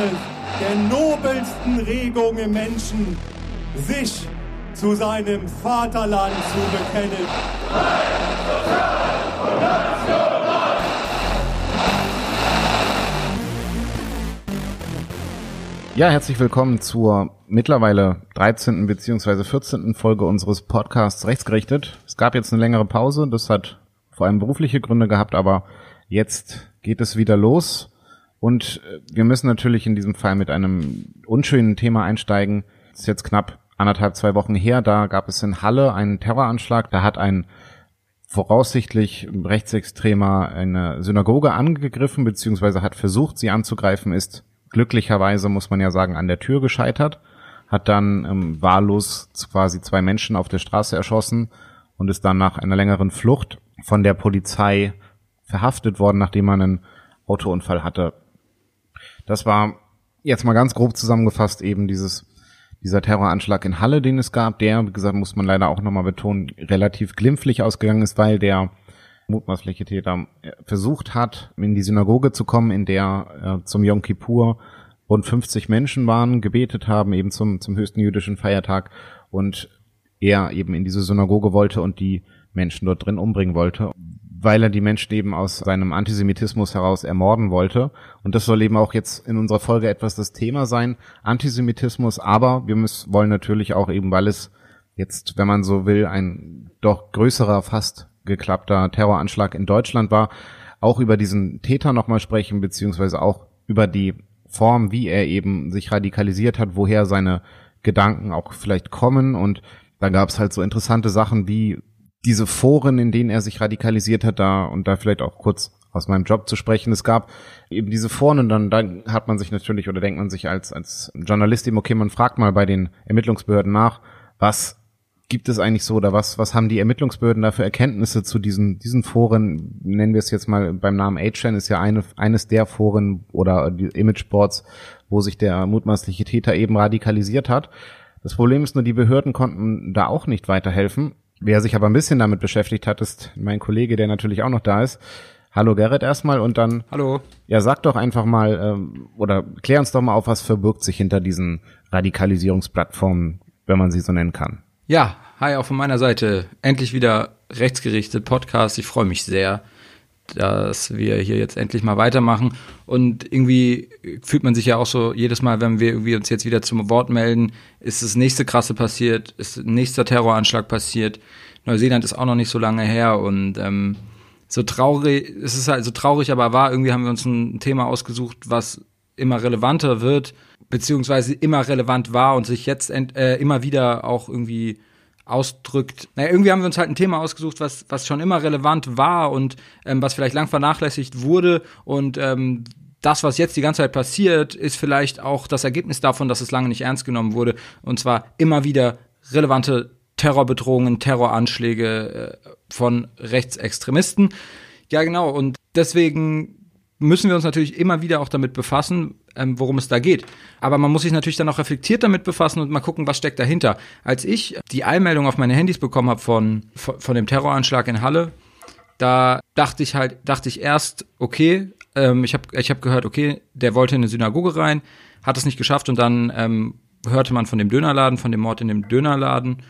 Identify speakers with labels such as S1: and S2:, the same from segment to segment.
S1: eines der nobelsten Regungen im Menschen, sich zu seinem Vaterland zu bekennen.
S2: Ja, herzlich willkommen zur mittlerweile 13. bzw. 14. Folge unseres Podcasts Rechtsgerichtet. Es gab jetzt eine längere Pause, das hat vor allem berufliche Gründe gehabt, aber jetzt geht es wieder los und äh, wir müssen natürlich in diesem Fall mit einem unschönen Thema einsteigen. Es ist jetzt knapp anderthalb, zwei Wochen her, da gab es in Halle einen Terroranschlag, da hat ein voraussichtlich Rechtsextremer eine Synagoge angegriffen, beziehungsweise hat versucht, sie anzugreifen, ist glücklicherweise, muss man ja sagen, an der Tür gescheitert, hat dann ähm, wahllos quasi zwei Menschen auf der Straße erschossen und ist dann nach einer längeren Flucht von der Polizei verhaftet worden, nachdem man einen Autounfall hatte. Das war jetzt mal ganz grob zusammengefasst eben dieses dieser Terroranschlag in Halle, den es gab, der, wie gesagt, muss man leider auch nochmal betonen, relativ glimpflich ausgegangen ist, weil der mutmaßliche Täter äh, versucht hat, in die Synagoge zu kommen, in der äh, zum Yom Kippur rund 50 Menschen waren, gebetet haben, eben zum, zum höchsten jüdischen Feiertag. Und er eben in diese Synagoge wollte und die Menschen dort drin umbringen wollte, weil er die Menschen eben aus seinem Antisemitismus heraus ermorden wollte. Und das soll eben auch jetzt in unserer Folge etwas das Thema sein, Antisemitismus, aber wir müssen, wollen natürlich auch eben, weil es jetzt, wenn man so will, ein doch größerer, fast geklappter Terroranschlag in Deutschland war, auch über diesen Täter nochmal sprechen, beziehungsweise auch über die Form, wie er eben sich radikalisiert hat, woher seine Gedanken auch vielleicht kommen. Und da gab es halt so interessante Sachen wie diese Foren, in denen er sich radikalisiert hat, da und da vielleicht auch kurz aus meinem Job zu sprechen. Es gab eben diese Foren und dann, dann hat man sich natürlich oder denkt man sich als, als Journalist eben, okay, man fragt mal bei den Ermittlungsbehörden nach, was gibt es eigentlich so oder was, was haben die Ermittlungsbehörden da für Erkenntnisse zu diesen, diesen Foren? Nennen wir es jetzt mal beim Namen A-Chain ist ja eine, eines der Foren oder die Imageboards, wo sich der mutmaßliche Täter eben radikalisiert hat. Das Problem ist nur, die Behörden konnten da auch nicht weiterhelfen. Wer sich aber ein bisschen damit beschäftigt hat, ist mein Kollege, der natürlich auch noch da ist. Hallo Gerrit erstmal und dann.
S3: Hallo.
S2: Ja, sag doch einfach mal ähm, oder klär uns doch mal auf, was verbirgt sich hinter diesen Radikalisierungsplattformen, wenn man sie so nennen kann.
S3: Ja, hi auch von meiner Seite. Endlich wieder rechtsgerichtet Podcast. Ich freue mich sehr dass wir hier jetzt endlich mal weitermachen. Und irgendwie fühlt man sich ja auch so jedes Mal, wenn wir irgendwie uns jetzt wieder zum Wort melden, ist das nächste krasse passiert, ist nächster Terroranschlag passiert. Neuseeland ist auch noch nicht so lange her und ähm, so traurig, es ist halt so traurig, aber wahr, irgendwie haben wir uns ein Thema ausgesucht, was immer relevanter wird, beziehungsweise immer relevant war und sich jetzt äh, immer wieder auch irgendwie ausdrückt. Naja, irgendwie haben wir uns halt ein Thema ausgesucht, was, was schon immer relevant war und ähm, was vielleicht lang vernachlässigt wurde. Und ähm, das, was jetzt die ganze Zeit passiert, ist vielleicht auch das Ergebnis davon, dass es lange nicht ernst genommen wurde. Und zwar immer wieder relevante Terrorbedrohungen, Terroranschläge äh, von Rechtsextremisten. Ja, genau. Und deswegen müssen wir uns natürlich immer wieder auch damit befassen, ähm, worum es da geht. Aber man muss sich natürlich dann auch reflektiert damit befassen und mal gucken, was steckt dahinter. Als ich die Einmeldung auf meine Handys bekommen habe von, von dem Terroranschlag in Halle, da dachte ich halt, dachte ich erst, okay, ähm, ich habe ich hab gehört, okay, der wollte in eine Synagoge rein, hat es nicht geschafft und dann ähm, hörte man von dem Dönerladen, von dem Mord in dem Dönerladen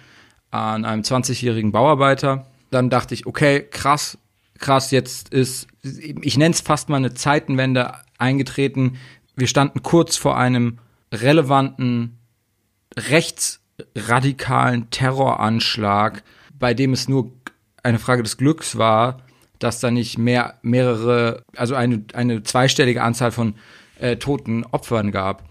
S3: an einem 20-jährigen Bauarbeiter. Dann dachte ich, okay, krass, krass, jetzt ist, ich nenne es fast mal eine Zeitenwende eingetreten. Wir standen kurz vor einem relevanten rechtsradikalen Terroranschlag, bei dem es nur eine Frage des Glücks war, dass da nicht mehr mehrere, also eine, eine zweistellige Anzahl von äh, toten Opfern gab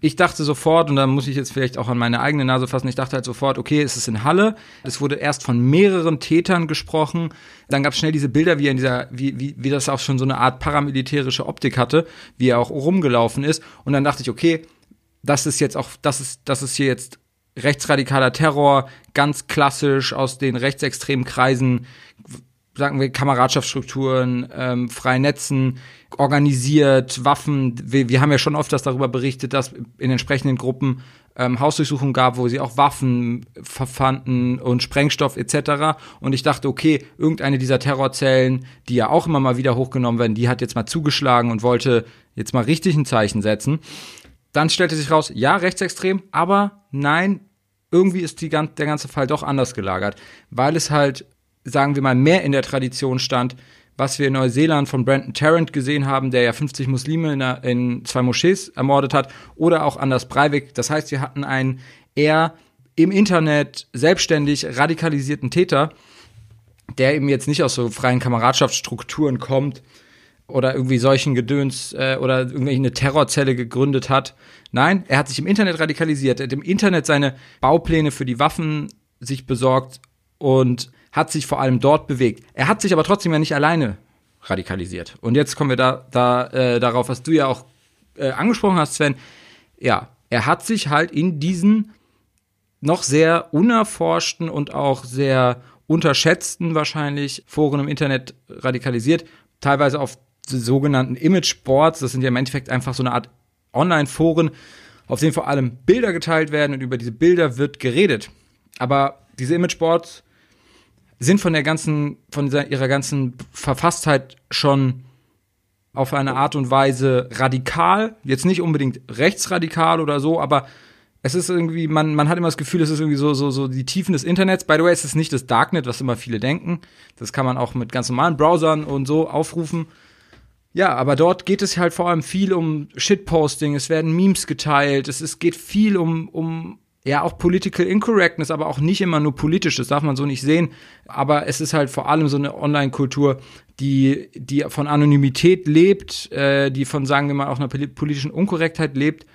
S3: ich dachte sofort, und da muss ich jetzt vielleicht auch an meine eigene Nase fassen, ich dachte halt sofort, okay, es ist in Halle. Es wurde erst von mehreren Tätern gesprochen. Dann gab es schnell diese Bilder, wie er in dieser, wie, wie, wie das auch schon so eine Art paramilitärische Optik hatte, wie er auch rumgelaufen ist. Und dann dachte ich, okay, das ist jetzt auch, das ist, das ist hier jetzt rechtsradikaler Terror, ganz klassisch aus den rechtsextremen Kreisen, sagen wir, Kameradschaftsstrukturen, ähm, freien Netzen, organisiert, Waffen. Wir, wir haben ja schon oft das darüber berichtet, dass in entsprechenden Gruppen ähm, Hausdurchsuchungen gab, wo sie auch Waffen verfanden und Sprengstoff etc. Und ich dachte, okay, irgendeine dieser Terrorzellen, die ja auch immer mal wieder hochgenommen werden, die hat jetzt mal zugeschlagen und wollte jetzt mal richtig ein Zeichen setzen. dann stellte sich raus, ja, rechtsextrem, aber nein, irgendwie ist die, der ganze Fall doch anders gelagert, weil es halt, sagen wir mal, mehr in der Tradition stand, was wir in Neuseeland von Brandon Tarrant gesehen haben, der ja 50 Muslime in, in zwei Moschees ermordet hat, oder auch Anders Breivik. Das heißt, wir hatten einen eher im Internet selbstständig radikalisierten Täter, der eben jetzt nicht aus so freien Kameradschaftsstrukturen kommt oder irgendwie solchen Gedöns äh, oder irgendwie eine Terrorzelle gegründet hat. Nein, er hat sich im Internet radikalisiert, er hat im Internet seine Baupläne für die Waffen sich besorgt und hat sich vor allem dort bewegt. Er hat sich aber trotzdem ja nicht alleine radikalisiert. Und jetzt kommen wir da, da äh, darauf, was du ja auch äh, angesprochen hast, Sven. Ja, er hat sich halt in diesen noch sehr unerforschten und auch sehr unterschätzten wahrscheinlich Foren im Internet radikalisiert, teilweise auf sogenannten Image-Boards. Das sind ja im Endeffekt einfach so eine Art Online-Foren, auf denen vor allem Bilder geteilt werden und über diese Bilder wird geredet. Aber diese Image-Boards sind von der ganzen, von ihrer ganzen Verfasstheit schon auf eine Art und Weise radikal, jetzt nicht unbedingt rechtsradikal oder so, aber es ist irgendwie, man, man hat immer das Gefühl, es ist irgendwie so, so, so die Tiefen des Internets. By the way, es ist nicht das Darknet, was immer viele denken. Das kann man auch mit ganz normalen Browsern und so aufrufen. Ja, aber dort geht es halt vor allem viel um Shitposting, es werden Memes geteilt, es ist, geht viel um, um ja auch Political Incorrectness, aber auch nicht immer nur politisch, das darf man so nicht sehen. Aber es ist halt vor allem so eine Online-Kultur, die, die von Anonymität lebt, äh, die von, sagen wir mal, auch einer politischen Unkorrektheit lebt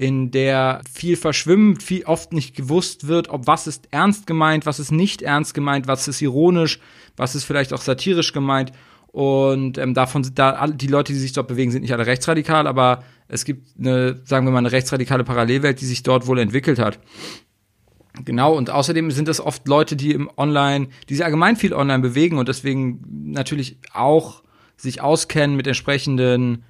S3: in der viel verschwimmt, viel oft nicht gewusst wird, ob was ist ernst gemeint, was ist nicht ernst gemeint, was ist ironisch, was ist vielleicht auch satirisch gemeint. Und ähm, davon sind da alle, die Leute, die sich dort bewegen, sind nicht alle rechtsradikal, aber es gibt eine, sagen wir mal, eine rechtsradikale Parallelwelt, die sich dort wohl entwickelt hat. Genau, und außerdem sind das oft Leute, die im Online, die sich allgemein viel online bewegen und deswegen natürlich auch sich auskennen mit entsprechenden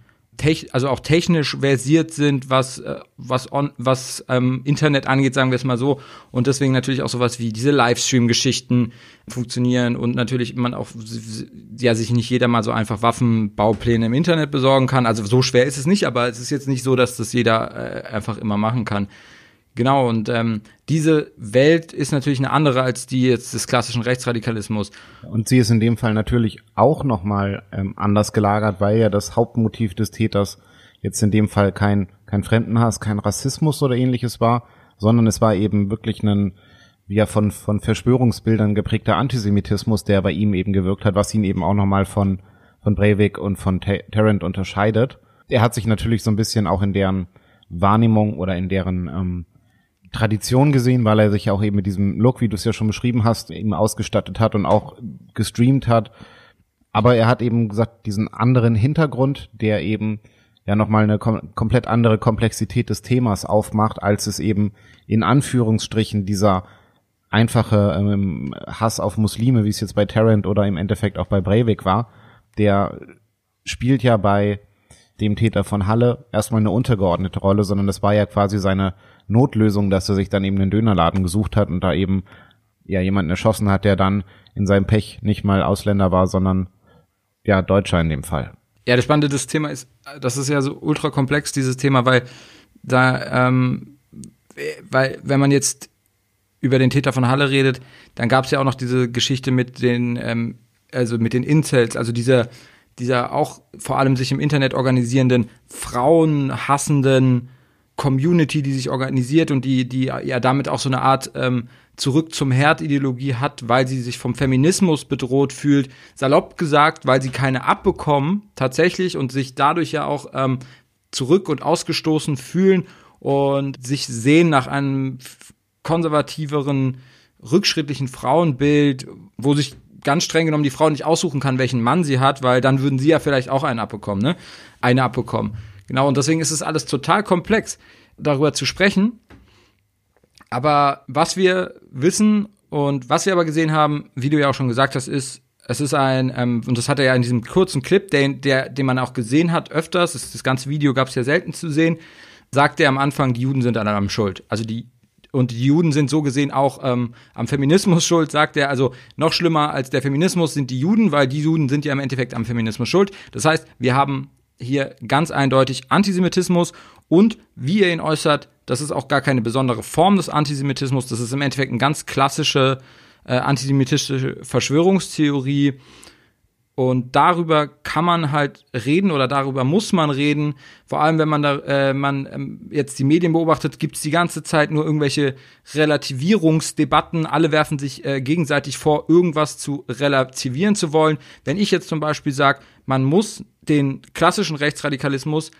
S3: also auch technisch versiert sind, was, äh, was, on, was ähm, Internet angeht, sagen wir es mal so. Und deswegen natürlich auch sowas wie diese Livestream-Geschichten funktionieren und natürlich man auch, ja, sich nicht jeder mal so einfach Waffenbaupläne im Internet besorgen kann. Also so schwer ist es nicht, aber es ist jetzt nicht so, dass das jeder äh, einfach immer machen kann. Genau, und ähm, diese Welt ist natürlich eine andere als die jetzt des klassischen Rechtsradikalismus.
S2: Und sie ist in dem Fall natürlich auch nochmal ähm, anders gelagert, weil ja das Hauptmotiv des Täters jetzt in dem Fall kein, kein Fremdenhass, kein Rassismus oder ähnliches war, sondern es war eben wirklich ein ja von, von Verschwörungsbildern geprägter Antisemitismus, der bei ihm eben gewirkt hat, was ihn eben auch nochmal von, von Breivik und von Tarrant unterscheidet. Er hat sich natürlich so ein bisschen auch in deren Wahrnehmung oder in deren ähm, Tradition gesehen, weil er sich auch eben mit diesem Look, wie du es ja schon beschrieben hast, eben ausgestattet hat und auch gestreamt hat. Aber er hat eben gesagt, diesen anderen Hintergrund, der eben ja nochmal eine kom komplett andere Komplexität des Themas aufmacht, als es eben in Anführungsstrichen dieser einfache ähm, Hass auf Muslime, wie es jetzt bei Tarrant oder im Endeffekt auch bei Breivik war, der spielt ja bei dem Täter von Halle erstmal eine untergeordnete Rolle, sondern das war ja quasi seine Notlösung, dass er sich dann eben einen Dönerladen gesucht hat und da eben ja jemanden erschossen hat, der dann in seinem Pech nicht mal Ausländer war, sondern ja Deutscher in dem Fall.
S3: Ja, das Spannende des Thema ist, das ist ja so ultra komplex, dieses Thema, weil da, ähm, weil wenn man jetzt über den Täter von Halle redet, dann gab es ja auch noch diese Geschichte mit den, ähm, also mit den Incels, also dieser, dieser auch vor allem sich im Internet organisierenden, frauenhassenden Community, die sich organisiert und die, die ja damit auch so eine Art ähm, zurück zum Herd-Ideologie hat, weil sie sich vom Feminismus bedroht fühlt. Salopp gesagt, weil sie keine abbekommen, tatsächlich, und sich dadurch ja auch ähm, zurück und ausgestoßen fühlen und sich sehen nach einem konservativeren, rückschrittlichen Frauenbild, wo sich ganz streng genommen die Frau nicht aussuchen kann, welchen Mann sie hat, weil dann würden sie ja vielleicht auch einen abbekommen, ne? Eine abbekommen. Genau, und deswegen ist es alles total komplex, darüber zu sprechen. Aber was wir wissen und was wir aber gesehen haben, wie du ja auch schon gesagt hast, ist, es ist ein, ähm, und das hat er ja in diesem kurzen Clip, den, der, den man auch gesehen hat öfters, das, das ganze Video gab es ja selten zu sehen, sagt er am Anfang, die Juden sind an allem schuld. Also die und die Juden sind so gesehen auch ähm, am Feminismus schuld, sagt er. Also noch schlimmer als der Feminismus sind die Juden, weil die Juden sind ja im Endeffekt am Feminismus schuld. Das heißt, wir haben hier ganz eindeutig Antisemitismus Und wie er ihn äußert, das ist auch gar keine besondere Form des Antisemitismus. Das ist im Endeffekt eine ganz klassische äh, antisemitische Verschwörungstheorie. Und darüber kann man halt reden oder darüber muss man reden. Vor allem, wenn man da äh, man ähm, jetzt die Medien beobachtet, gibt es die ganze Zeit nur irgendwelche Relativierungsdebatten. Alle werfen sich äh, gegenseitig vor, irgendwas zu relativieren zu wollen. Wenn ich jetzt zum Beispiel sage, man muss den klassischen Rechtsradikalismus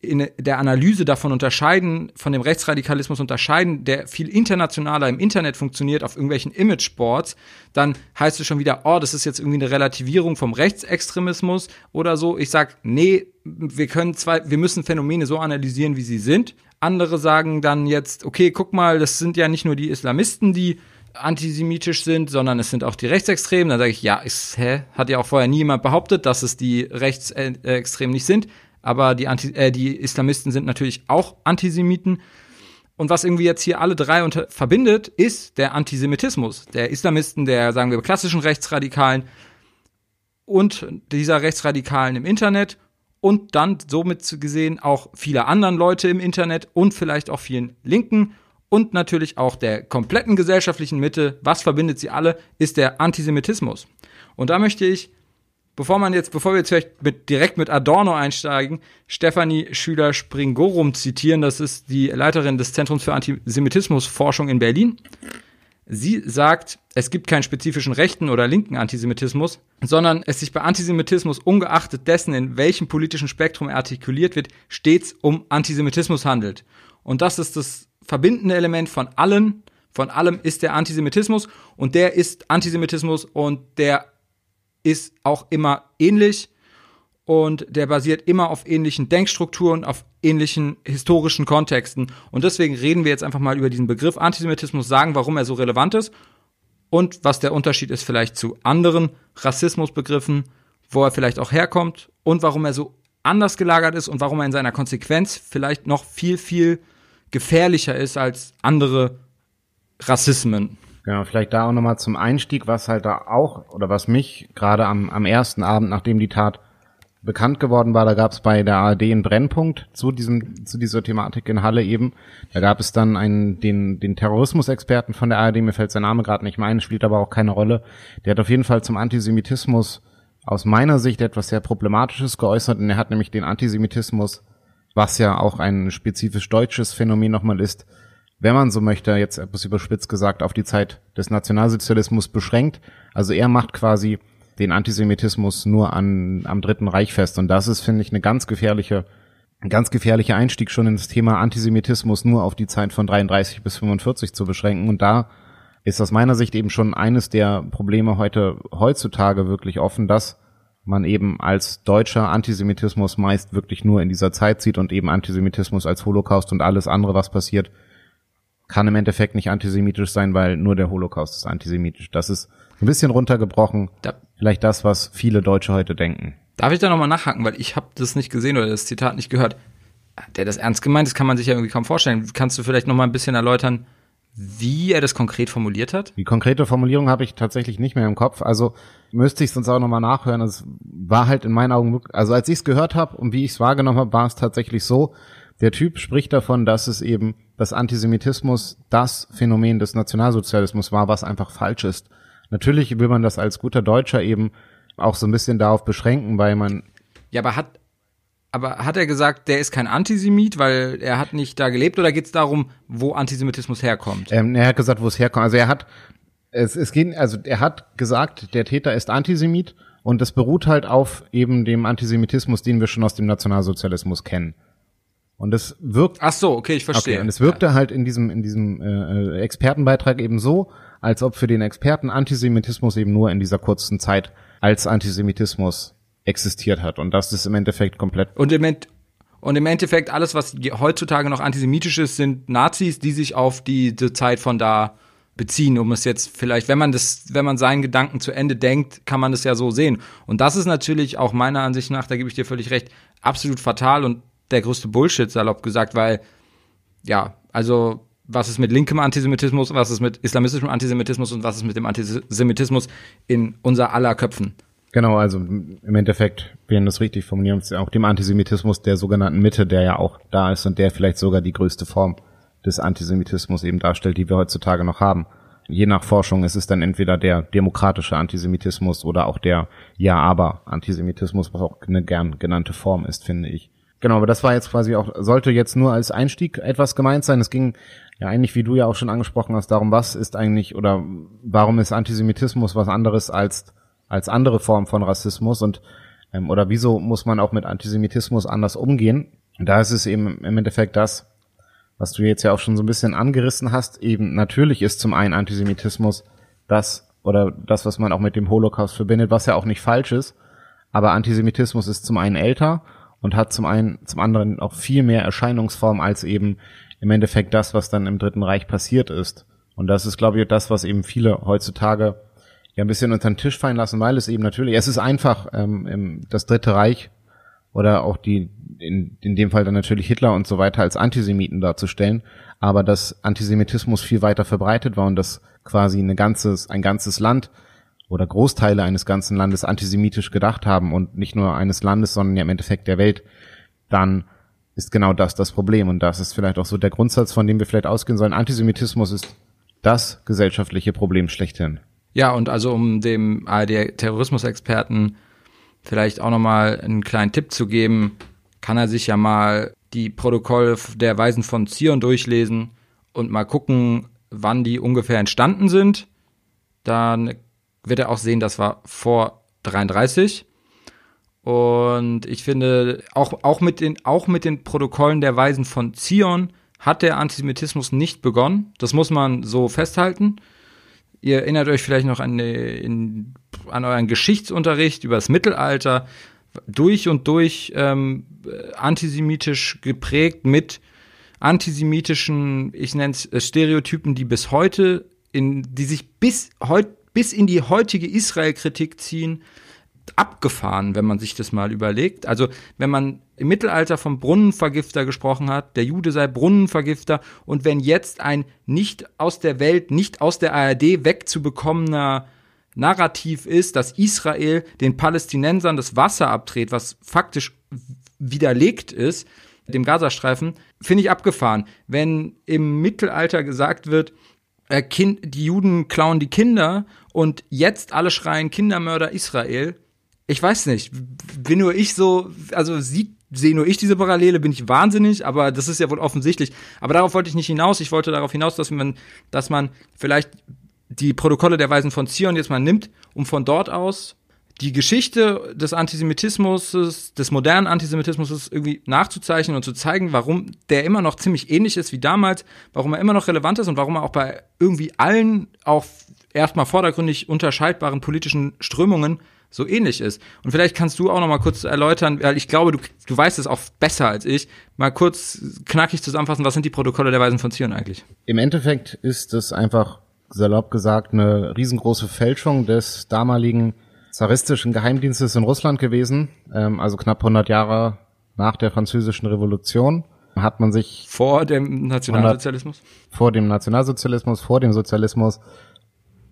S3: in der Analyse davon unterscheiden, von dem Rechtsradikalismus unterscheiden, der viel internationaler im Internet funktioniert, auf irgendwelchen Imageboards, dann heißt es schon wieder, oh, das ist jetzt irgendwie eine Relativierung vom Rechtsextremismus oder so. Ich sag, nee, wir können zwei, wir müssen Phänomene so analysieren, wie sie sind. Andere sagen dann jetzt, okay, guck mal, das sind ja nicht nur die Islamisten, die antisemitisch sind, sondern es sind auch die Rechtsextremen. Dann sage ich, ja, ist, hä? Hat ja auch vorher nie jemand behauptet, dass es die Rechtsextremen nicht sind aber die, Anti äh, die Islamisten sind natürlich auch Antisemiten. Und was irgendwie jetzt hier alle drei unter verbindet, ist der Antisemitismus. Der Islamisten, der, sagen wir, klassischen Rechtsradikalen und dieser Rechtsradikalen im Internet und dann somit gesehen auch viele anderen Leute im Internet und vielleicht auch vielen Linken und natürlich auch der kompletten gesellschaftlichen Mitte. Was verbindet sie alle, ist der Antisemitismus. Und da möchte ich bevor man jetzt, bevor wir jetzt vielleicht mit, direkt mit Adorno einsteigen, Stefanie Schüler-Springorum zitieren. Das ist die Leiterin des Zentrums für Antisemitismusforschung in Berlin. Sie sagt, es gibt keinen spezifischen rechten oder linken Antisemitismus, sondern es sich bei Antisemitismus ungeachtet dessen, in welchem politischen Spektrum er artikuliert wird, stets um Antisemitismus handelt. Und das ist das verbindende Element von allen, von allem ist der Antisemitismus und der ist Antisemitismus und der ist auch immer ähnlich und der basiert immer auf ähnlichen Denkstrukturen, auf ähnlichen historischen Kontexten. Und deswegen reden wir jetzt einfach mal über diesen Begriff Antisemitismus, sagen, warum er so relevant ist und was der Unterschied ist vielleicht zu anderen Rassismusbegriffen, wo er vielleicht auch herkommt und warum er so anders gelagert ist und warum er in seiner Konsequenz vielleicht noch viel, viel gefährlicher ist als andere Rassismen.
S2: Genau, vielleicht da auch nochmal zum Einstieg, was halt da auch, oder was mich gerade am, am ersten Abend, nachdem die Tat bekannt geworden war, da gab es bei der ARD einen Brennpunkt zu diesem, zu dieser Thematik in Halle eben. Da gab es dann einen, den, den Terrorismusexperten von der ARD, mir fällt sein Name gerade nicht ein, spielt aber auch keine Rolle. Der hat auf jeden Fall zum Antisemitismus aus meiner Sicht etwas sehr Problematisches geäußert und er hat nämlich den Antisemitismus, was ja auch ein spezifisch deutsches Phänomen nochmal ist, wenn man so möchte, jetzt etwas überspitzt gesagt, auf die Zeit des Nationalsozialismus beschränkt. Also er macht quasi den Antisemitismus nur an, am Dritten Reich fest. Und das ist, finde ich, eine ganz gefährliche, ein ganz gefährlicher Einstieg schon ins Thema Antisemitismus nur auf die Zeit von 33 bis 45 zu beschränken. Und da ist aus meiner Sicht eben schon eines der Probleme heute, heutzutage wirklich offen, dass man eben als deutscher Antisemitismus meist wirklich nur in dieser Zeit sieht und eben Antisemitismus als Holocaust und alles andere, was passiert, kann im Endeffekt nicht antisemitisch sein, weil nur der Holocaust ist antisemitisch. Das ist ein bisschen runtergebrochen. Da, vielleicht das, was viele Deutsche heute denken.
S3: Darf ich da nochmal nachhaken, weil ich habe das nicht gesehen oder das Zitat nicht gehört. Der das ernst gemeint ist, kann man sich ja irgendwie kaum vorstellen. Kannst du vielleicht nochmal ein bisschen erläutern, wie er das konkret formuliert hat?
S2: Die konkrete Formulierung habe ich tatsächlich nicht mehr im Kopf. Also müsste ich es uns auch nochmal nachhören. Es war halt in meinen Augen, also als ich es gehört habe und wie ich es wahrgenommen habe, war es tatsächlich so, der Typ spricht davon, dass es eben, dass Antisemitismus das Phänomen des Nationalsozialismus war, was einfach falsch ist. Natürlich will man das als guter Deutscher eben auch so ein bisschen darauf beschränken, weil man.
S3: Ja, aber hat, aber hat er gesagt, der ist kein Antisemit, weil er hat nicht da gelebt oder geht es darum, wo Antisemitismus herkommt?
S2: Ähm, er hat gesagt, wo es herkommt. Also er hat, es, es geht, also er hat gesagt, der Täter ist Antisemit und das beruht halt auf eben dem Antisemitismus, den wir schon aus dem Nationalsozialismus kennen. Und es wirkt.
S3: Ach so, okay, ich verstehe. Okay,
S2: und es wirkte ja. halt in diesem in diesem äh, Expertenbeitrag eben so, als ob für den Experten Antisemitismus eben nur in dieser kurzen Zeit als Antisemitismus existiert hat. Und das ist im Endeffekt komplett.
S3: Und im, Ent und im Endeffekt alles, was heutzutage noch antisemitisch ist, sind Nazis, die sich auf die, die Zeit von da beziehen, um es jetzt vielleicht, wenn man das, wenn man seinen Gedanken zu Ende denkt, kann man das ja so sehen. Und das ist natürlich auch meiner Ansicht nach, da gebe ich dir völlig recht, absolut fatal und der größte Bullshit, salopp gesagt, weil, ja, also, was ist mit linkem Antisemitismus, was ist mit islamistischem Antisemitismus und was ist mit dem Antisemitismus in unser aller Köpfen?
S2: Genau, also im Endeffekt, wenn das richtig formulieren, ist auch dem Antisemitismus der sogenannten Mitte, der ja auch da ist und der vielleicht sogar die größte Form des Antisemitismus eben darstellt, die wir heutzutage noch haben. Je nach Forschung ist es dann entweder der demokratische Antisemitismus oder auch der Ja-Aber-Antisemitismus, was auch eine gern genannte Form ist, finde ich. Genau, aber das war jetzt quasi auch, sollte jetzt nur als Einstieg etwas gemeint sein. Es ging ja eigentlich, wie du ja auch schon angesprochen hast, darum, was ist eigentlich oder warum ist Antisemitismus was anderes als, als andere Formen von Rassismus und ähm, oder wieso muss man auch mit Antisemitismus anders umgehen? Und da ist es eben im Endeffekt das, was du jetzt ja auch schon so ein bisschen angerissen hast, eben natürlich ist zum einen Antisemitismus das oder das, was man auch mit dem Holocaust verbindet, was ja auch nicht falsch ist, aber Antisemitismus ist zum einen älter und hat zum einen, zum anderen auch viel mehr Erscheinungsform als eben im Endeffekt das, was dann im Dritten Reich passiert ist. Und das ist, glaube ich, das, was eben viele heutzutage ja ein bisschen unter den Tisch fallen lassen, weil es eben natürlich, es ist einfach, ähm, das Dritte Reich oder auch die, in, in dem Fall dann natürlich Hitler und so weiter als Antisemiten darzustellen, aber dass Antisemitismus viel weiter verbreitet war und dass quasi eine ganzes, ein ganzes Land oder Großteile eines ganzen Landes antisemitisch gedacht haben und nicht nur eines Landes, sondern ja im Endeffekt der Welt, dann ist genau das das Problem. Und das ist vielleicht auch so der Grundsatz, von dem wir vielleicht ausgehen sollen. Antisemitismus ist das gesellschaftliche Problem schlechthin.
S3: Ja, und also um dem ARD-Terrorismusexperten vielleicht auch nochmal einen kleinen Tipp zu geben, kann er sich ja mal die Protokolle der Weisen von Zion durchlesen und mal gucken, wann die ungefähr entstanden sind. Dann wird er auch sehen, das war vor 33. Und ich finde, auch, auch, mit den, auch mit den Protokollen der Weisen von Zion hat der Antisemitismus nicht begonnen. Das muss man so festhalten. Ihr erinnert euch vielleicht noch an, in, an euren Geschichtsunterricht über das Mittelalter, durch und durch ähm, antisemitisch geprägt mit antisemitischen, ich nenne es äh, Stereotypen, die bis heute, in, die sich bis heute bis in die heutige Israel-Kritik ziehen, abgefahren, wenn man sich das mal überlegt. Also wenn man im Mittelalter vom Brunnenvergifter gesprochen hat, der Jude sei Brunnenvergifter und wenn jetzt ein nicht aus der Welt, nicht aus der ARD wegzubekommener Narrativ ist, dass Israel den Palästinensern das Wasser abdreht, was faktisch widerlegt ist, dem Gazastreifen, finde ich abgefahren. Wenn im Mittelalter gesagt wird, äh, kind, die Juden klauen die Kinder und jetzt alle schreien Kindermörder Israel. Ich weiß nicht, bin nur ich so, also sieht sehe nur ich diese Parallele, bin ich wahnsinnig, aber das ist ja wohl offensichtlich. Aber darauf wollte ich nicht hinaus. Ich wollte darauf hinaus, dass man, dass man vielleicht die Protokolle der Weisen von Zion jetzt mal nimmt, um von dort aus die Geschichte des Antisemitismus, des modernen Antisemitismus irgendwie nachzuzeichnen und zu zeigen, warum der immer noch ziemlich ähnlich ist wie damals, warum er immer noch relevant ist und warum er auch bei irgendwie allen auch erstmal vordergründig unterscheidbaren politischen Strömungen so ähnlich ist. Und vielleicht kannst du auch noch mal kurz erläutern, weil ich glaube, du, du weißt es auch besser als ich, mal kurz knackig zusammenfassen, was sind die Protokolle der Weisen von Zion eigentlich?
S2: Im Endeffekt ist es einfach salopp gesagt eine riesengroße Fälschung des damaligen zaristischen Geheimdienstes in Russland gewesen, ähm, also knapp 100 Jahre nach der französischen Revolution hat man sich
S3: vor dem Nationalsozialismus,
S2: vor dem Nationalsozialismus, vor dem Sozialismus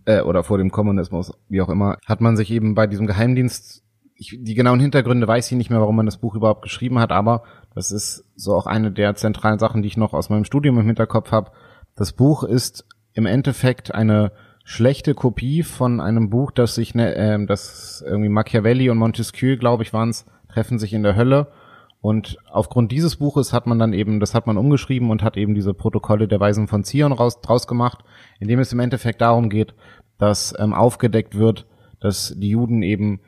S2: äh, oder vor dem Kommunismus, wie auch immer, hat man sich eben bei diesem Geheimdienst ich, die genauen Hintergründe weiß ich nicht mehr, warum man das Buch überhaupt geschrieben hat, aber das ist so auch eine der zentralen Sachen, die ich noch aus meinem Studium im Hinterkopf habe. Das Buch ist im Endeffekt eine schlechte Kopie von einem Buch, das sich, ne, äh, das irgendwie Machiavelli und Montesquieu, glaube ich, waren es, treffen sich in der Hölle. Und aufgrund dieses Buches hat man dann eben, das hat man umgeschrieben und hat eben diese Protokolle der Weisen von Zion raus, draus gemacht, in dem es im Endeffekt darum geht, dass ähm, aufgedeckt wird, dass die Juden eben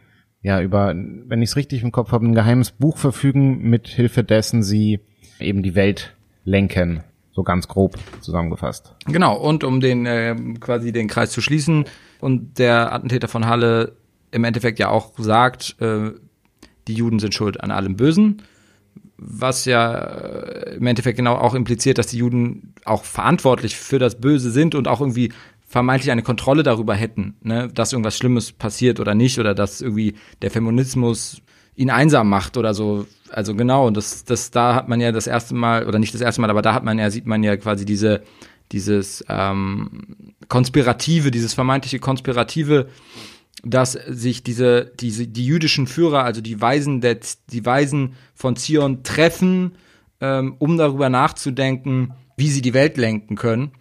S2: ja über, wenn ich es richtig im Kopf habe, ein geheimes Buch verfügen, mit Hilfe dessen sie eben die Welt lenken. So ganz grob zusammengefasst.
S3: Genau, und um den äh, quasi den Kreis zu schließen und der Attentäter von Halle im Endeffekt ja auch sagt, äh, die Juden sind schuld an allem Bösen, was ja äh, im Endeffekt genau auch impliziert, dass die Juden auch verantwortlich für das Böse sind und auch irgendwie vermeintlich eine Kontrolle darüber hätten, ne, dass irgendwas Schlimmes passiert oder nicht oder dass irgendwie der Feminismus ihn einsam macht oder so. Also genau, und das, das, da hat man ja das erste Mal, oder nicht das erste Mal, aber da hat man ja, sieht man ja quasi diese, dieses ähm, konspirative, dieses vermeintliche konspirative dass sich diese, diese, die jüdischen Führer, also die Weisen, der, die Weisen von Zion treffen, ähm, um darüber nachzudenken, wie sie die Welt lenken können.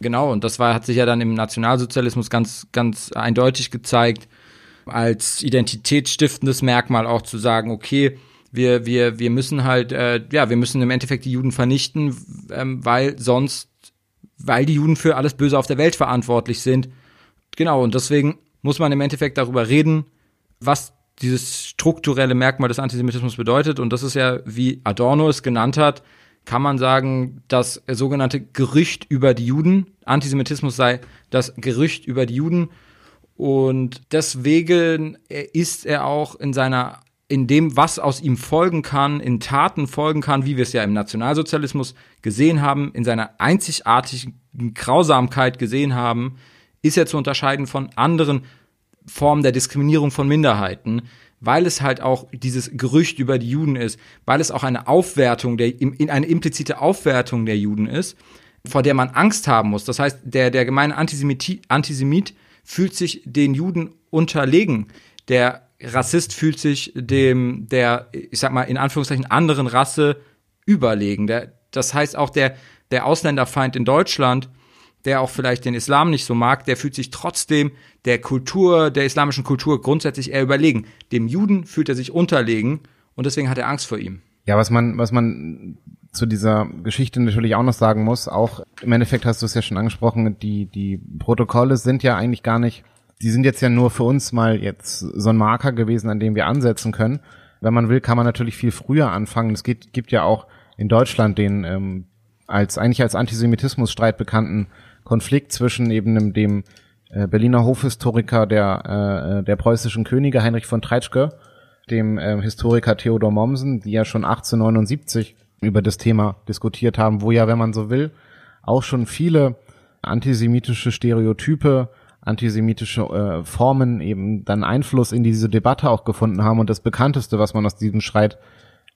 S3: Genau, und das war, hat sich ja dann im Nationalsozialismus ganz, ganz eindeutig gezeigt, als identitätsstiftendes Merkmal auch zu sagen, okay, wir, wir, wir müssen halt, äh, ja, wir müssen im Endeffekt die Juden vernichten, ähm, weil sonst, weil die Juden für alles Böse auf der Welt verantwortlich sind. Genau, und deswegen muss man im Endeffekt darüber reden, was dieses strukturelle Merkmal des Antisemitismus bedeutet. Und das ist ja, wie Adorno es genannt hat, kann man sagen, das sogenannte Gerücht über die Juden, Antisemitismus sei das Gerücht über die Juden. Und deswegen ist er auch in seiner, in dem, was aus ihm folgen kann, in Taten folgen kann, wie wir es ja im Nationalsozialismus gesehen haben, in seiner einzigartigen Grausamkeit gesehen haben, ist er zu unterscheiden von anderen Formen der Diskriminierung von Minderheiten, weil es halt auch dieses Gerücht über die Juden ist, weil es auch eine Aufwertung der, in eine implizite Aufwertung der Juden ist, vor der man Angst haben muss. Das heißt, der, der gemeine Antisemit, Antisemit fühlt sich den Juden unterlegen. Der Rassist fühlt sich dem, der, ich sag mal, in Anführungszeichen anderen Rasse überlegen. Der, das heißt auch der, der Ausländerfeind in Deutschland der auch vielleicht den Islam nicht so mag, der fühlt sich trotzdem der Kultur, der islamischen Kultur grundsätzlich eher überlegen. Dem Juden fühlt er sich unterlegen und deswegen hat er Angst vor ihm.
S2: Ja, was man, was man zu dieser Geschichte natürlich auch noch sagen muss, auch im Endeffekt hast du es ja schon angesprochen, die, die Protokolle sind ja eigentlich gar nicht, die sind jetzt ja nur für uns mal jetzt so ein Marker gewesen, an dem wir ansetzen können. Wenn man will, kann man natürlich viel früher anfangen. Es gibt, gibt ja auch in Deutschland den ähm, als eigentlich als Antisemitismusstreit bekannten Konflikt zwischen eben dem, dem äh, Berliner Hofhistoriker der, äh, äh, der preußischen Könige Heinrich von Treitschke, dem äh, Historiker Theodor Mommsen, die ja schon 1879 über das Thema diskutiert haben, wo ja, wenn man so will, auch schon viele antisemitische Stereotype, antisemitische äh, Formen eben dann Einfluss in diese Debatte auch gefunden haben. Und das bekannteste, was man aus diesem Streit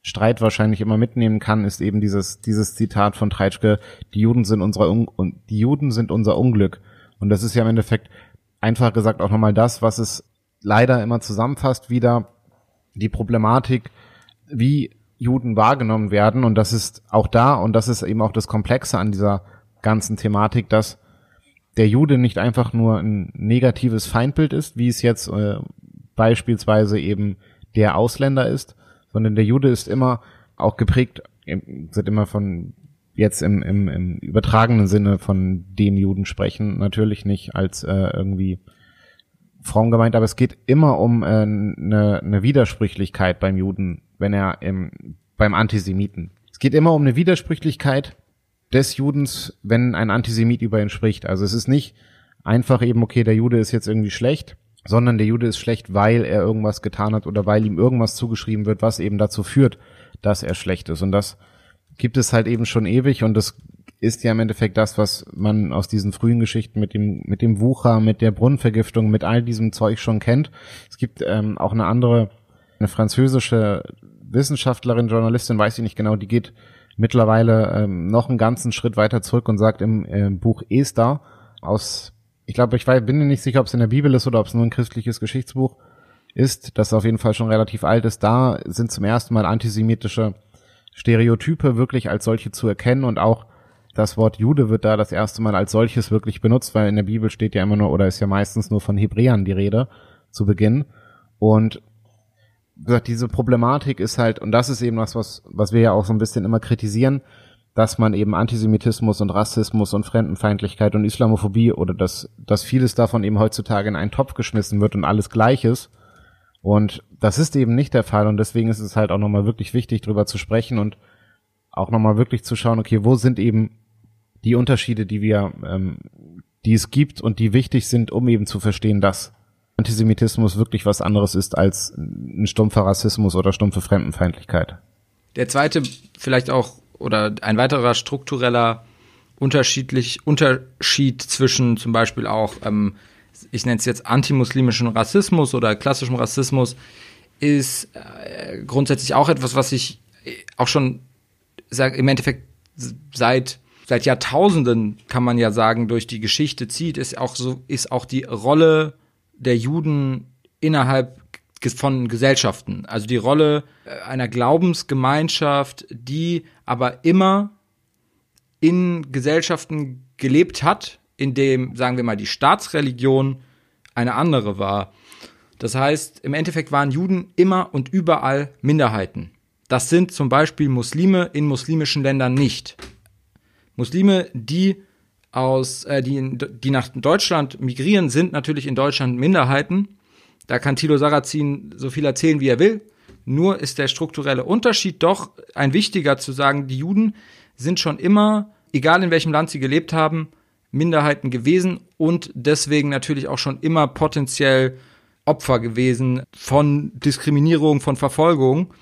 S2: Streit wahrscheinlich immer mitnehmen kann, ist eben dieses, dieses Zitat von Treitschke, die Juden sind unser, Un und die Juden sind unser Unglück. Und das ist ja im Endeffekt einfach gesagt auch nochmal das, was es leider immer zusammenfasst, wieder die Problematik, wie Juden wahrgenommen werden. Und das ist auch da, und das ist eben auch das Komplexe an dieser ganzen Thematik, dass der Jude nicht einfach nur ein negatives Feindbild ist, wie es jetzt äh, beispielsweise eben der Ausländer ist, sondern der Jude ist immer auch geprägt, sind immer von jetzt im, im, im übertragenen Sinne von dem Juden sprechen, natürlich nicht als äh, irgendwie Frauen gemeint, aber es geht immer um äh, eine, eine Widersprüchlichkeit beim Juden, wenn er im, beim Antisemiten. Es geht immer um eine Widersprüchlichkeit des Judens, wenn ein Antisemit über ihn spricht. Also es ist nicht einfach eben, okay, der Jude ist jetzt irgendwie schlecht, sondern der Jude ist schlecht, weil er irgendwas getan hat oder weil ihm irgendwas zugeschrieben wird, was eben dazu führt, dass er schlecht ist. Und das gibt es halt eben schon ewig und das ist ja im Endeffekt das, was man aus diesen frühen Geschichten mit dem, mit dem Wucher, mit der Brunnenvergiftung, mit all diesem Zeug schon kennt. Es gibt ähm, auch eine andere, eine französische Wissenschaftlerin, Journalistin, weiß ich nicht genau, die geht mittlerweile ähm, noch einen ganzen Schritt weiter zurück und sagt im äh, Buch Esther aus ich glaube, ich bin mir nicht sicher, ob es in der Bibel ist oder ob es nur ein christliches Geschichtsbuch ist, das auf jeden Fall schon relativ alt ist. Da sind zum ersten Mal antisemitische Stereotype wirklich als solche zu erkennen und auch das Wort Jude wird da das erste Mal als solches wirklich benutzt, weil in der Bibel steht ja immer nur oder ist ja meistens nur von Hebräern die Rede zu Beginn. Und gesagt, diese Problematik ist halt, und das ist eben was, was, was wir ja auch so ein bisschen immer kritisieren, dass man eben Antisemitismus und Rassismus und Fremdenfeindlichkeit und Islamophobie oder dass, dass vieles davon eben heutzutage in einen Topf geschmissen wird und alles gleich ist. Und das ist eben nicht der Fall und deswegen ist es halt auch nochmal wirklich wichtig, drüber zu sprechen und auch nochmal wirklich zu schauen, okay, wo sind eben die Unterschiede, die wir, ähm, die es gibt und die wichtig sind, um eben zu verstehen, dass Antisemitismus wirklich was anderes ist als ein stumpfer Rassismus oder stumpfe Fremdenfeindlichkeit.
S3: Der zweite, vielleicht auch oder ein weiterer struktureller unterschiedlich Unterschied zwischen zum Beispiel auch, ähm, ich nenne es jetzt antimuslimischen Rassismus oder klassischem Rassismus, ist äh, grundsätzlich auch etwas, was sich auch schon sag, im Endeffekt seit seit Jahrtausenden kann man ja sagen durch die Geschichte zieht, ist auch so ist auch die Rolle der Juden innerhalb von Gesellschaften. Also die Rolle äh, einer Glaubensgemeinschaft, die aber immer in Gesellschaften gelebt hat, in dem, sagen wir mal, die Staatsreligion eine andere war. Das heißt, im Endeffekt waren Juden immer und überall Minderheiten. Das sind zum Beispiel Muslime in muslimischen Ländern nicht. Muslime, die aus, äh, die, die nach Deutschland migrieren, sind natürlich in Deutschland Minderheiten. Da kann Thilo Sarrazin so viel erzählen, wie er will. Nur ist der strukturelle Unterschied doch ein wichtiger zu sagen, die Juden sind schon immer, egal in welchem Land sie gelebt haben, Minderheiten gewesen und deswegen natürlich auch schon immer potenziell Opfer gewesen von Diskriminierung, von Verfolgung.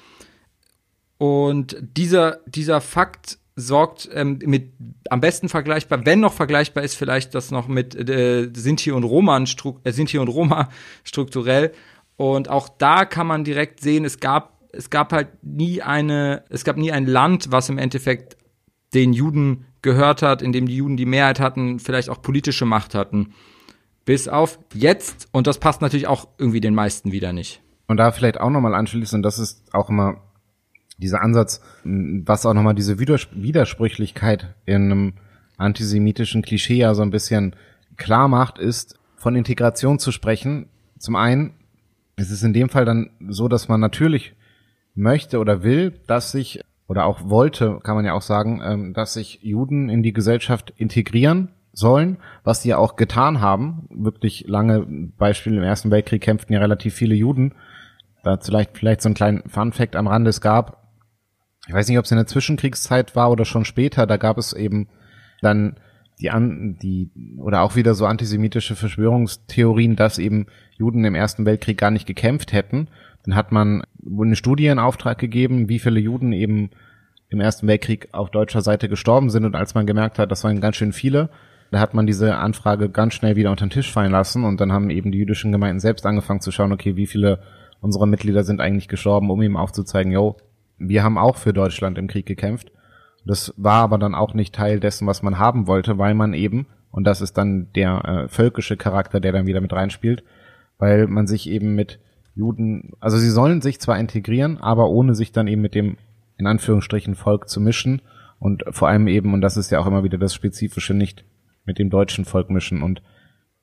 S3: Und dieser, dieser Fakt sorgt ähm, mit am besten vergleichbar, wenn noch vergleichbar ist, vielleicht das noch mit äh, Sinti und Roma, äh, Sinti und Roma strukturell. Und auch da kann man direkt sehen, es gab es gab halt nie eine, es gab nie ein Land, was im Endeffekt den Juden gehört hat, in dem die Juden die Mehrheit hatten, vielleicht auch politische Macht hatten. Bis auf jetzt, und das passt natürlich auch irgendwie den meisten wieder nicht.
S2: Und da vielleicht auch nochmal anschließend, das ist auch immer dieser Ansatz, was auch nochmal diese Widersprüchlichkeit in einem antisemitischen Klischee ja so ein bisschen klar macht, ist, von Integration zu sprechen. Zum einen ist es in dem Fall dann so, dass man natürlich möchte oder will, dass sich oder auch wollte, kann man ja auch sagen, ähm, dass sich Juden in die Gesellschaft integrieren sollen, was sie ja auch getan haben. Wirklich lange Beispiel im Ersten Weltkrieg kämpften ja relativ viele Juden. Da vielleicht, vielleicht so ein kleinen Fun Fact am Rande. Es gab, ich weiß nicht, ob es in der Zwischenkriegszeit war oder schon später, da gab es eben dann die an, die, oder auch wieder so antisemitische Verschwörungstheorien, dass eben Juden im Ersten Weltkrieg gar nicht gekämpft hätten. Dann hat man eine Studie in Auftrag gegeben, wie viele Juden eben im Ersten Weltkrieg auf deutscher Seite gestorben sind. Und als man gemerkt hat, das waren ganz schön viele, da hat man diese Anfrage ganz schnell wieder unter den Tisch fallen lassen. Und dann haben eben die jüdischen Gemeinden selbst angefangen zu schauen, okay, wie viele unserer Mitglieder sind eigentlich gestorben, um ihm aufzuzeigen, yo, wir haben auch für Deutschland im Krieg gekämpft. Das war aber dann auch nicht Teil dessen, was man haben wollte, weil man eben, und das ist dann der äh, völkische Charakter, der dann wieder mit reinspielt, weil man sich eben mit Juden, also sie sollen sich zwar integrieren, aber ohne sich dann eben mit dem in Anführungsstrichen Volk zu mischen und vor allem eben, und das ist ja auch immer wieder das Spezifische, nicht mit dem deutschen Volk mischen und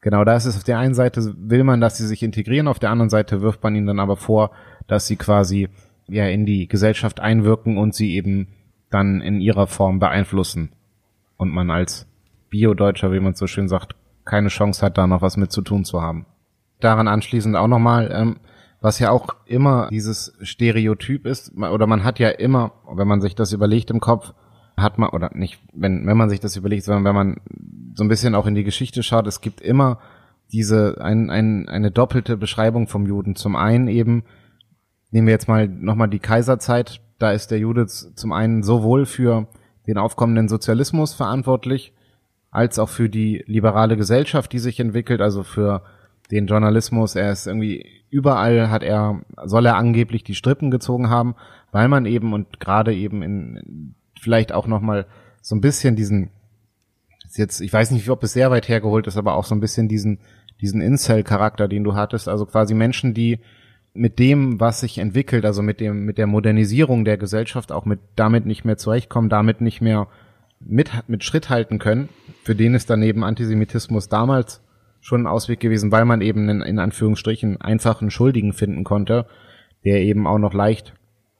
S2: genau da ist es auf der einen Seite will man, dass sie sich integrieren, auf der anderen Seite wirft man ihnen dann aber vor, dass sie quasi ja in die Gesellschaft einwirken und sie eben dann in ihrer Form beeinflussen und man als Bio-Deutscher, wie man so schön sagt, keine Chance hat, da noch was mit zu tun zu haben. Daran anschließend auch nochmal, ähm, was ja auch immer dieses Stereotyp ist, oder man hat ja immer, wenn man sich das überlegt im Kopf, hat man, oder nicht, wenn, wenn man sich das überlegt, sondern wenn man so ein bisschen auch in die Geschichte schaut, es gibt immer diese, ein, ein, eine doppelte Beschreibung vom Juden. Zum einen eben, nehmen wir jetzt mal nochmal die Kaiserzeit, da ist der Jude zum einen sowohl für den aufkommenden Sozialismus verantwortlich, als auch für die liberale Gesellschaft, die sich entwickelt, also für den Journalismus. Er ist irgendwie überall hat er, soll er angeblich die Strippen gezogen haben, weil man eben und gerade eben in vielleicht auch nochmal so ein bisschen diesen, jetzt, ich weiß nicht, ob es sehr weit hergeholt ist, aber auch so ein bisschen diesen, diesen Incel-Charakter, den du hattest, also quasi Menschen, die mit dem, was sich entwickelt, also mit dem, mit der Modernisierung der Gesellschaft auch mit, damit nicht mehr zurechtkommen, damit nicht mehr mit, mit Schritt halten können, für den ist daneben Antisemitismus damals schon ein Ausweg gewesen, weil man eben in, in Anführungsstrichen einfachen Schuldigen finden konnte, der eben auch noch leicht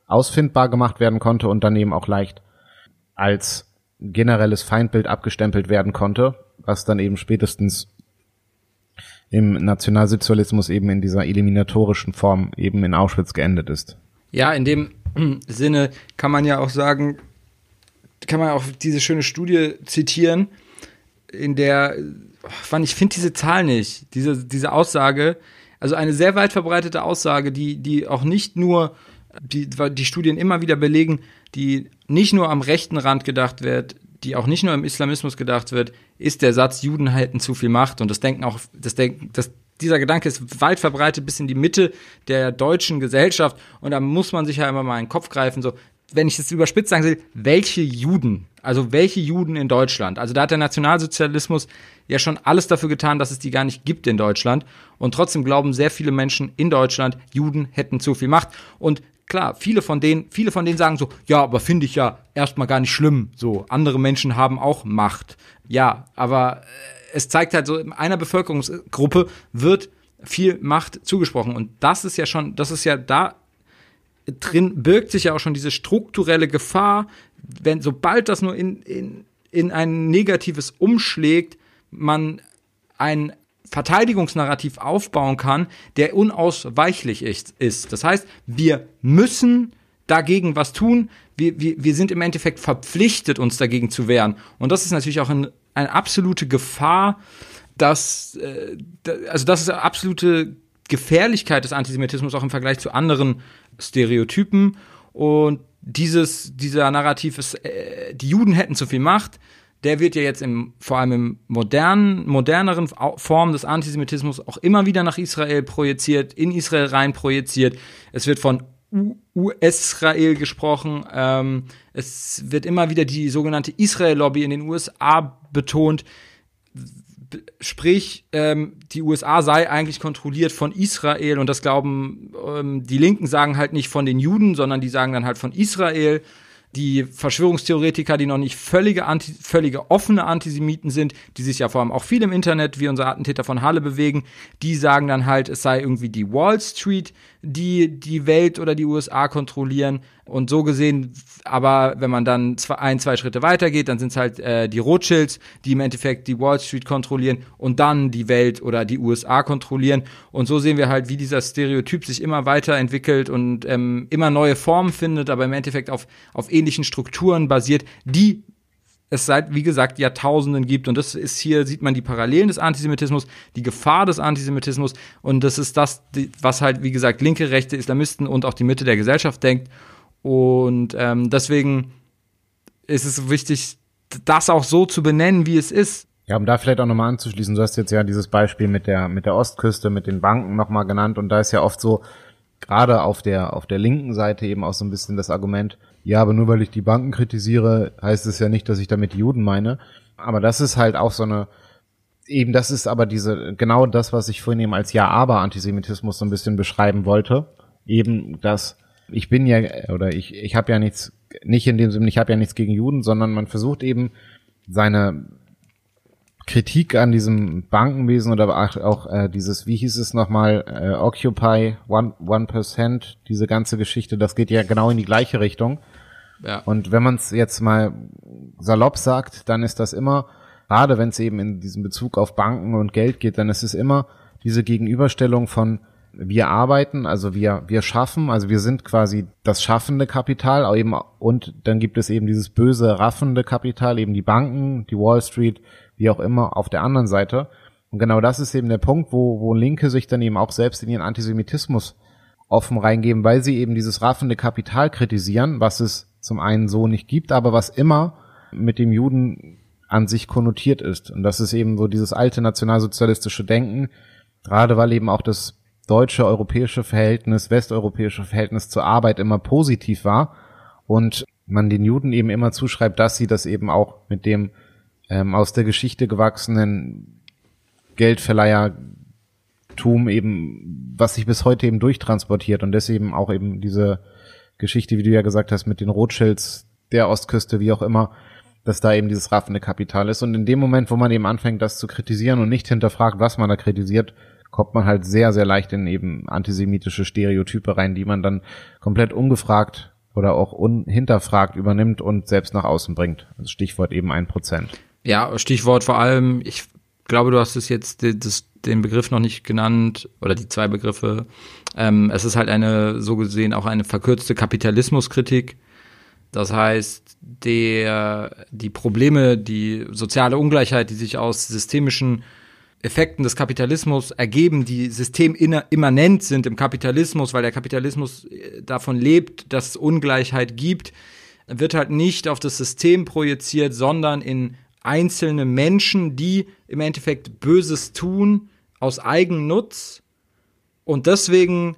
S2: ausfindbar gemacht werden konnte und dann eben auch leicht als generelles Feindbild abgestempelt werden konnte, was dann eben spätestens im Nationalsozialismus eben in dieser eliminatorischen Form eben in Auschwitz geendet ist.
S3: Ja, in dem Sinne kann man ja auch sagen, kann man auch diese schöne Studie zitieren, in der fand ich finde diese Zahl nicht, diese diese Aussage, also eine sehr weit verbreitete Aussage, die die auch nicht nur die die Studien immer wieder belegen, die nicht nur am rechten Rand gedacht wird, die auch nicht nur im Islamismus gedacht wird, ist der Satz Juden halten zu viel Macht und das denken auch das denken das dieser Gedanke ist weit verbreitet bis in die Mitte der deutschen Gesellschaft und da muss man sich ja immer mal in den Kopf greifen so wenn ich es überspitzt sagen will, welche Juden, also welche Juden in Deutschland? Also da hat der Nationalsozialismus ja schon alles dafür getan, dass es die gar nicht gibt in Deutschland. Und trotzdem glauben sehr viele Menschen in Deutschland, Juden hätten zu viel Macht. Und klar, viele von denen, viele von denen sagen so, ja, aber finde ich ja erstmal gar nicht schlimm. So, andere Menschen haben auch Macht. Ja, aber äh, es zeigt halt so, in einer Bevölkerungsgruppe wird viel Macht zugesprochen. Und das ist ja schon, das ist ja da drin birgt sich ja auch schon diese strukturelle Gefahr, wenn sobald das nur in, in, in ein negatives umschlägt, man ein Verteidigungsnarrativ aufbauen kann, der unausweichlich ist. ist. Das heißt, wir müssen dagegen was tun. Wir, wir, wir sind im Endeffekt verpflichtet, uns dagegen zu wehren. Und das ist natürlich auch ein, eine absolute Gefahr, dass, äh, also das ist eine absolute Gefährlichkeit des Antisemitismus auch im Vergleich zu anderen Stereotypen. Und dieses, dieser Narrativ ist, äh, die Juden hätten zu viel Macht, der wird ja jetzt im, vor allem im modernen, moderneren Form des Antisemitismus auch immer wieder nach Israel projiziert, in Israel rein projiziert. Es wird von US-Israel gesprochen. Ähm, es wird immer wieder die sogenannte Israel-Lobby in den USA betont. Sprich, ähm, die USA sei eigentlich kontrolliert von Israel und das glauben ähm, die Linken sagen halt nicht von den Juden, sondern die sagen dann halt von Israel die Verschwörungstheoretiker, die noch nicht völlige, Anti, völlige offene Antisemiten sind, die sich ja vor allem auch viel im Internet wie unser Attentäter von Halle bewegen, die sagen dann halt, es sei irgendwie die Wall Street, die die Welt oder die USA kontrollieren. Und so gesehen, aber wenn man dann zwei, ein, zwei Schritte weitergeht, dann sind es halt äh, die Rothschilds, die im Endeffekt die Wall Street kontrollieren und dann die Welt oder die USA kontrollieren. Und so sehen wir halt, wie dieser Stereotyp sich immer weiterentwickelt und ähm, immer neue Formen findet, aber im Endeffekt auf, auf ähnlichen Strukturen basiert, die es seit, wie gesagt, Jahrtausenden gibt. Und das ist hier, sieht man die Parallelen des Antisemitismus, die Gefahr des Antisemitismus. Und das ist das, was halt, wie gesagt, linke, rechte Islamisten und auch die Mitte der Gesellschaft denkt. Und ähm, deswegen ist es wichtig, das auch so zu benennen, wie es ist.
S2: Ja, um da vielleicht auch nochmal anzuschließen, du hast jetzt ja dieses Beispiel mit der, mit der Ostküste, mit den Banken nochmal genannt und da ist ja oft so, gerade auf der, auf der linken Seite eben auch so ein bisschen das Argument, ja, aber nur weil ich die Banken kritisiere, heißt es ja nicht, dass ich damit die Juden meine. Aber das ist halt auch so eine, eben das ist aber diese, genau das, was ich vorhin eben als Ja-Aber-Antisemitismus so ein bisschen beschreiben wollte. Eben, dass ich bin ja, oder ich, ich habe ja nichts, nicht in dem Sinne, ich habe ja nichts gegen Juden, sondern man versucht eben seine Kritik an diesem Bankenwesen oder auch äh, dieses, wie hieß es nochmal, äh, Occupy One, One Percent, diese ganze Geschichte, das geht ja genau in die gleiche Richtung. Ja. Und wenn man es jetzt mal salopp sagt, dann ist das immer, gerade wenn es eben in diesem Bezug auf Banken und Geld geht, dann ist es immer diese Gegenüberstellung von wir arbeiten, also wir, wir schaffen, also wir sind quasi das schaffende Kapital, eben, und dann gibt es eben dieses böse, raffende Kapital, eben die Banken, die Wall Street, wie auch immer, auf der anderen Seite. Und genau das ist eben der Punkt, wo, wo Linke sich dann eben auch selbst in ihren Antisemitismus offen reingeben, weil sie eben dieses raffende Kapital kritisieren, was es zum einen so nicht gibt, aber was immer mit dem Juden an sich konnotiert ist. Und das ist eben so dieses alte nationalsozialistische Denken, gerade weil eben auch das deutsche europäische Verhältnis, westeuropäische Verhältnis zur Arbeit immer positiv war und man den Juden eben immer zuschreibt, dass sie das eben auch mit dem ähm, aus der Geschichte gewachsenen Geldverleihertum eben, was sich bis heute eben durchtransportiert und deswegen auch eben diese Geschichte, wie du ja gesagt hast, mit den Rothschilds der Ostküste, wie auch immer, dass da eben dieses raffende Kapital ist. Und in dem Moment, wo man eben anfängt, das zu kritisieren und nicht hinterfragt, was man da kritisiert, kommt man halt sehr, sehr leicht in eben antisemitische Stereotype rein, die man dann komplett ungefragt oder auch unhinterfragt übernimmt und selbst nach außen bringt. Also Stichwort eben ein Prozent.
S3: Ja, Stichwort vor allem, ich glaube, du hast es jetzt das, den Begriff noch nicht genannt oder die zwei Begriffe. Ähm, es ist halt eine, so gesehen, auch eine verkürzte Kapitalismuskritik. Das heißt, der, die Probleme, die soziale Ungleichheit, die sich aus systemischen Effekten des Kapitalismus ergeben, die systemimmanent sind im Kapitalismus, weil der Kapitalismus äh, davon lebt, dass es Ungleichheit gibt, wird halt nicht auf das System projiziert, sondern in einzelne Menschen, die im Endeffekt Böses tun aus Eigennutz. Und deswegen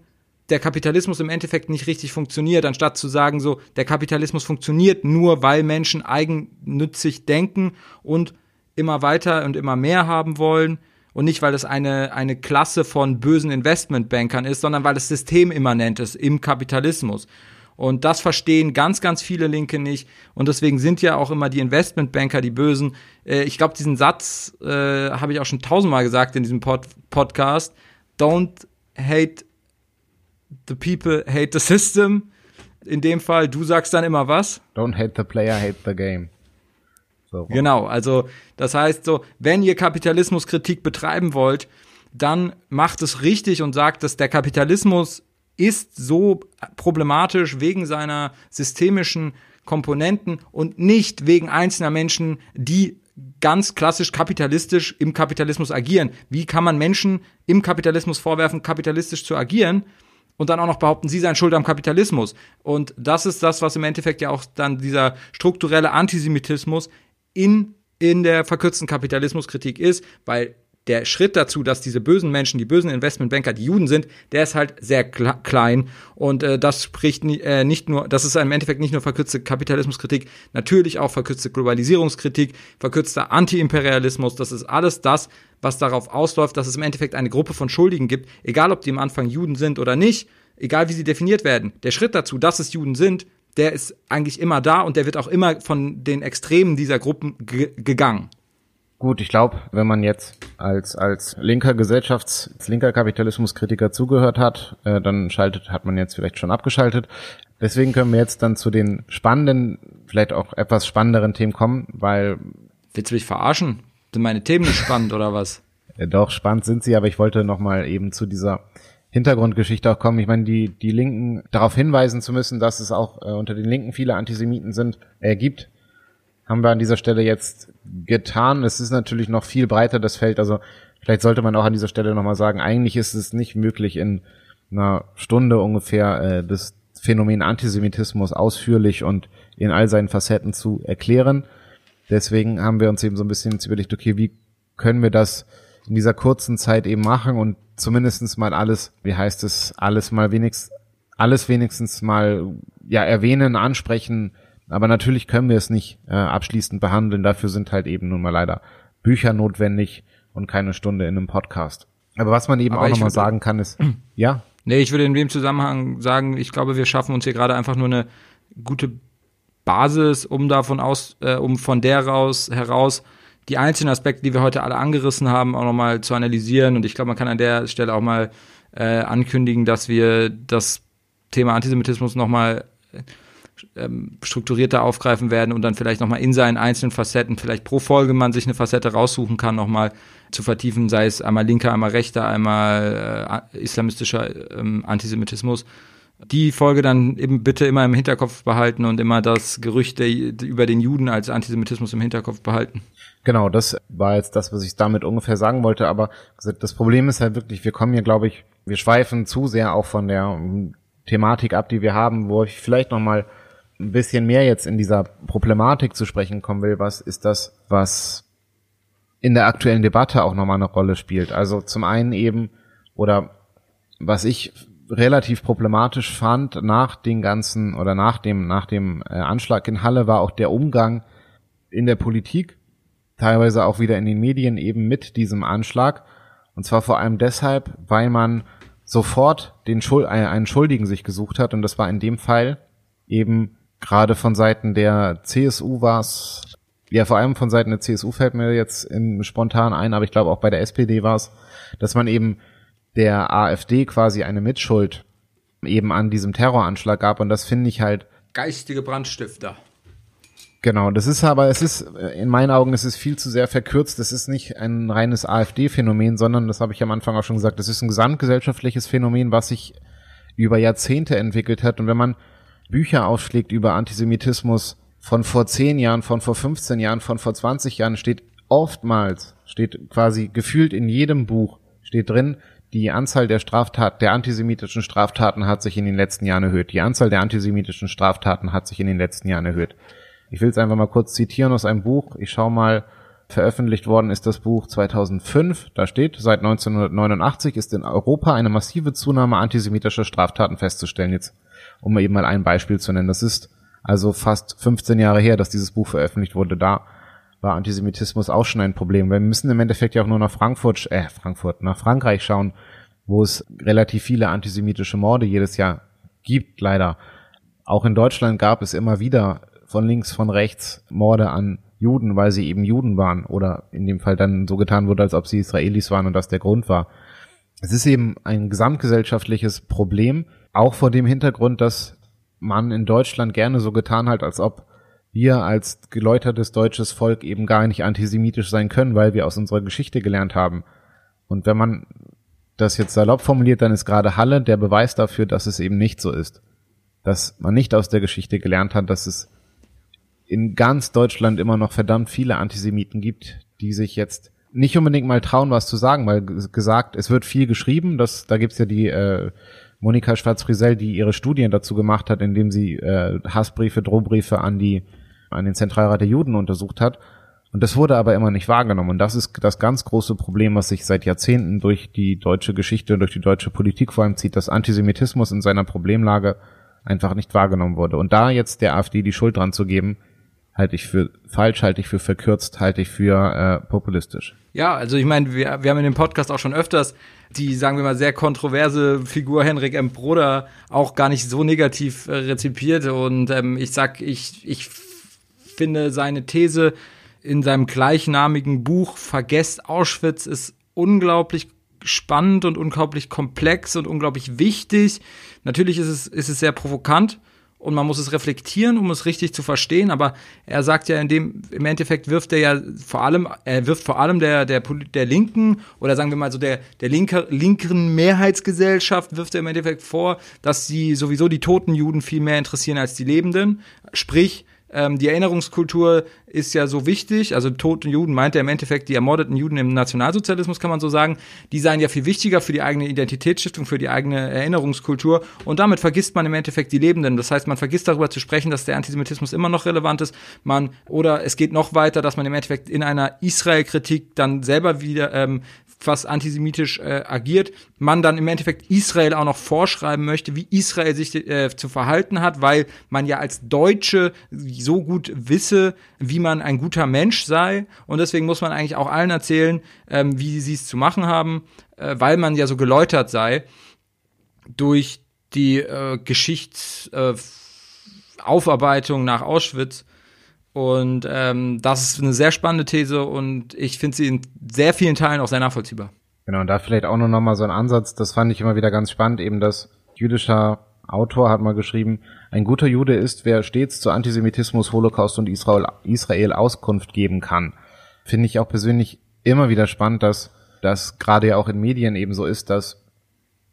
S3: der Kapitalismus im Endeffekt nicht richtig funktioniert, anstatt zu sagen, so, der Kapitalismus funktioniert nur, weil Menschen eigennützig denken und immer weiter und immer mehr haben wollen und nicht, weil es eine, eine Klasse von bösen Investmentbankern ist, sondern weil es systemimmanent ist im Kapitalismus. Und das verstehen ganz, ganz viele Linke nicht. Und deswegen sind ja auch immer die Investmentbanker die Bösen. Äh, ich glaube, diesen Satz äh, habe ich auch schon tausendmal gesagt in diesem Pod Podcast. Don't hate the people, hate the system. In dem Fall, du sagst dann immer was?
S2: Don't hate the player, hate the game.
S3: So. Genau, also das heißt so, wenn ihr Kapitalismuskritik betreiben wollt, dann macht es richtig und sagt, dass der Kapitalismus ist so problematisch wegen seiner systemischen Komponenten und nicht wegen einzelner Menschen, die ganz klassisch kapitalistisch im Kapitalismus agieren. Wie kann man Menschen im Kapitalismus vorwerfen, kapitalistisch zu agieren? Und dann auch noch behaupten, sie seien schuld am Kapitalismus. Und das ist das, was im Endeffekt ja auch dann dieser strukturelle Antisemitismus in, in der verkürzten Kapitalismuskritik ist, weil der Schritt dazu, dass diese bösen Menschen, die bösen Investmentbanker, die Juden sind, der ist halt sehr klein. Und äh, das spricht äh, nicht nur, das ist im Endeffekt nicht nur verkürzte Kapitalismuskritik, natürlich auch verkürzte Globalisierungskritik, verkürzter Antiimperialismus. Das ist alles das, was darauf ausläuft, dass es im Endeffekt eine Gruppe von Schuldigen gibt, egal ob die am Anfang Juden sind oder nicht, egal wie sie definiert werden. Der Schritt dazu, dass es Juden sind, der ist eigentlich immer da und der wird auch immer von den Extremen dieser Gruppen gegangen.
S2: Gut, ich glaube, wenn man jetzt als als linker Gesellschafts-, als linker Kapitalismuskritiker zugehört hat, äh, dann schaltet, hat man jetzt vielleicht schon abgeschaltet. Deswegen können wir jetzt dann zu den spannenden, vielleicht auch etwas spannenderen Themen kommen, weil.
S3: Willst du mich verarschen? Sind meine Themen nicht spannend oder was?
S2: Äh, doch, spannend sind sie, aber ich wollte nochmal eben zu dieser Hintergrundgeschichte auch kommen. Ich meine, die, die Linken darauf hinweisen zu müssen, dass es auch äh, unter den Linken viele Antisemiten sind, äh, gibt haben wir an dieser Stelle jetzt getan. Es ist natürlich noch viel breiter das Feld. Also vielleicht sollte man auch an dieser Stelle nochmal sagen, eigentlich ist es nicht möglich in einer Stunde ungefähr äh, das Phänomen Antisemitismus ausführlich und in all seinen Facetten zu erklären. Deswegen haben wir uns eben so ein bisschen überlegt, okay, wie können wir das in dieser kurzen Zeit eben machen und zumindestens mal alles, wie heißt es, alles mal wenigstens, alles wenigstens mal ja erwähnen, ansprechen, aber natürlich können wir es nicht äh, abschließend behandeln. Dafür sind halt eben nun mal leider Bücher notwendig und keine Stunde in einem Podcast. Aber was man eben Aber auch nochmal sagen kann, ist, ja.
S3: Nee, ich würde in dem Zusammenhang sagen, ich glaube, wir schaffen uns hier gerade einfach nur eine gute Basis, um davon aus, äh, um von der raus heraus die einzelnen Aspekte, die wir heute alle angerissen haben, auch nochmal zu analysieren. Und ich glaube, man kann an der Stelle auch mal äh, ankündigen, dass wir das Thema Antisemitismus nochmal ähm, strukturierter aufgreifen werden und dann vielleicht nochmal in seinen einzelnen Facetten, vielleicht pro Folge man sich eine Facette raussuchen kann, nochmal zu vertiefen, sei es einmal linker, einmal rechter, einmal äh, islamistischer ähm, Antisemitismus. Die Folge dann eben bitte immer im Hinterkopf behalten und immer das Gerüchte über den Juden als Antisemitismus im Hinterkopf behalten.
S2: Genau, das war jetzt das, was ich damit ungefähr sagen wollte, aber das Problem ist halt wirklich, wir kommen hier, glaube ich, wir schweifen zu sehr auch von der ähm, Thematik ab, die wir haben, wo ich vielleicht nochmal ein bisschen mehr jetzt in dieser Problematik zu sprechen kommen will, was ist das, was in der aktuellen Debatte auch nochmal eine Rolle spielt. Also zum einen eben, oder was ich relativ problematisch fand nach den ganzen oder nach dem nach dem äh, Anschlag in Halle war auch der Umgang in der Politik, teilweise auch wieder in den Medien eben mit diesem Anschlag. Und zwar vor allem deshalb, weil man sofort den Schuld, einen Schuldigen sich gesucht hat. Und das war in dem Fall eben gerade von Seiten der CSU war es, ja vor allem von Seiten der CSU fällt mir jetzt in, spontan ein, aber ich glaube auch bei der SPD war es, dass man eben der AfD quasi eine Mitschuld eben an diesem Terroranschlag gab und das finde ich halt
S3: geistige Brandstifter.
S2: Genau, das ist aber, es ist, in meinen Augen, es ist viel zu sehr verkürzt. Das ist nicht ein reines AfD-Phänomen, sondern, das habe ich am Anfang auch schon gesagt, das ist ein gesamtgesellschaftliches Phänomen, was sich über Jahrzehnte entwickelt hat. Und wenn man Bücher aufschlägt über Antisemitismus von vor zehn Jahren, von vor 15 Jahren, von vor 20 Jahren, steht oftmals, steht quasi gefühlt in jedem Buch, steht drin, die Anzahl der Straftaten, der antisemitischen Straftaten hat sich in den letzten Jahren erhöht. Die Anzahl der antisemitischen Straftaten hat sich in den letzten Jahren erhöht. Ich will es einfach mal kurz zitieren aus einem Buch. Ich schaue mal Veröffentlicht worden ist das Buch 2005. Da steht, seit 1989 ist in Europa eine massive Zunahme antisemitischer Straftaten festzustellen. Jetzt, um eben mal ein Beispiel zu nennen. Das ist also fast 15 Jahre her, dass dieses Buch veröffentlicht wurde. Da war Antisemitismus auch schon ein Problem. Wir müssen im Endeffekt ja auch nur nach Frankfurt, äh, Frankfurt, nach Frankreich schauen, wo es relativ viele antisemitische Morde jedes Jahr gibt, leider. Auch in Deutschland gab es immer wieder von links, von rechts Morde an Juden, weil sie eben Juden waren oder in dem Fall dann so getan wurde, als ob sie Israelis waren und das der Grund war. Es ist eben ein gesamtgesellschaftliches Problem, auch vor dem Hintergrund, dass man in Deutschland gerne so getan hat, als ob wir als geläutertes deutsches Volk eben gar nicht antisemitisch sein können, weil wir aus unserer Geschichte gelernt haben. Und wenn man das jetzt salopp formuliert, dann ist gerade Halle der Beweis dafür, dass es eben nicht so ist. Dass man nicht aus der Geschichte gelernt hat, dass es in ganz Deutschland immer noch verdammt viele Antisemiten gibt, die sich jetzt nicht unbedingt mal trauen, was zu sagen, weil gesagt, es wird viel geschrieben, das, da gibt's ja die äh, Monika Schwarz-Frisell, die ihre Studien dazu gemacht hat, indem sie äh, Hassbriefe, Drohbriefe an die an den Zentralrat der Juden untersucht hat. Und das wurde aber immer nicht wahrgenommen. Und das ist das ganz große Problem, was sich seit Jahrzehnten durch die deutsche Geschichte und durch die deutsche Politik vor allem zieht, dass Antisemitismus in seiner Problemlage einfach nicht wahrgenommen wurde. Und da jetzt der AfD die Schuld dran zu geben, halte ich für falsch, halte ich für verkürzt, halte ich für äh, populistisch.
S3: Ja, also ich meine, wir, wir haben in dem Podcast auch schon öfters die, sagen wir mal, sehr kontroverse Figur Henrik M. Broder auch gar nicht so negativ äh, rezipiert. Und ähm, ich sag, ich, ich finde seine These in seinem gleichnamigen Buch Vergesst Auschwitz ist unglaublich spannend und unglaublich komplex und unglaublich wichtig. Natürlich ist es, ist es sehr provokant und man muss es reflektieren, um es richtig zu verstehen. Aber er sagt ja in dem, im Endeffekt wirft er ja vor allem, er wirft vor allem der, der, der Linken oder sagen wir mal so der, der linker, linken Mehrheitsgesellschaft wirft er im Endeffekt vor, dass sie sowieso die toten Juden viel mehr interessieren als die Lebenden. Sprich, ähm, die Erinnerungskultur ist ja so wichtig. Also toten Juden meint er im Endeffekt die ermordeten Juden im Nationalsozialismus, kann man so sagen. Die seien ja viel wichtiger für die eigene Identitätsstiftung, für die eigene Erinnerungskultur. Und damit vergisst man im Endeffekt die Lebenden. Das heißt, man vergisst darüber zu sprechen, dass der Antisemitismus immer noch relevant ist. Man, oder es geht noch weiter, dass man im Endeffekt in einer Israel-Kritik dann selber wieder ähm, fast antisemitisch äh, agiert, man dann im Endeffekt Israel auch noch vorschreiben möchte, wie Israel sich äh, zu verhalten hat, weil man ja als Deutsche so gut wisse, wie man ein guter Mensch sei. Und deswegen muss man eigentlich auch allen erzählen, ähm, wie sie es zu machen haben, äh, weil man ja so geläutert sei durch die äh, Geschichtsaufarbeitung äh, nach Auschwitz und ähm, das ist eine sehr spannende These und ich finde sie in sehr vielen Teilen auch sehr nachvollziehbar.
S2: Genau, und da vielleicht auch noch mal so ein Ansatz, das fand ich immer wieder ganz spannend, eben das jüdischer Autor hat mal geschrieben, ein guter Jude ist, wer stets zu Antisemitismus, Holocaust und Israel, Israel Auskunft geben kann. Finde ich auch persönlich immer wieder spannend, dass das gerade ja auch in Medien eben so ist, dass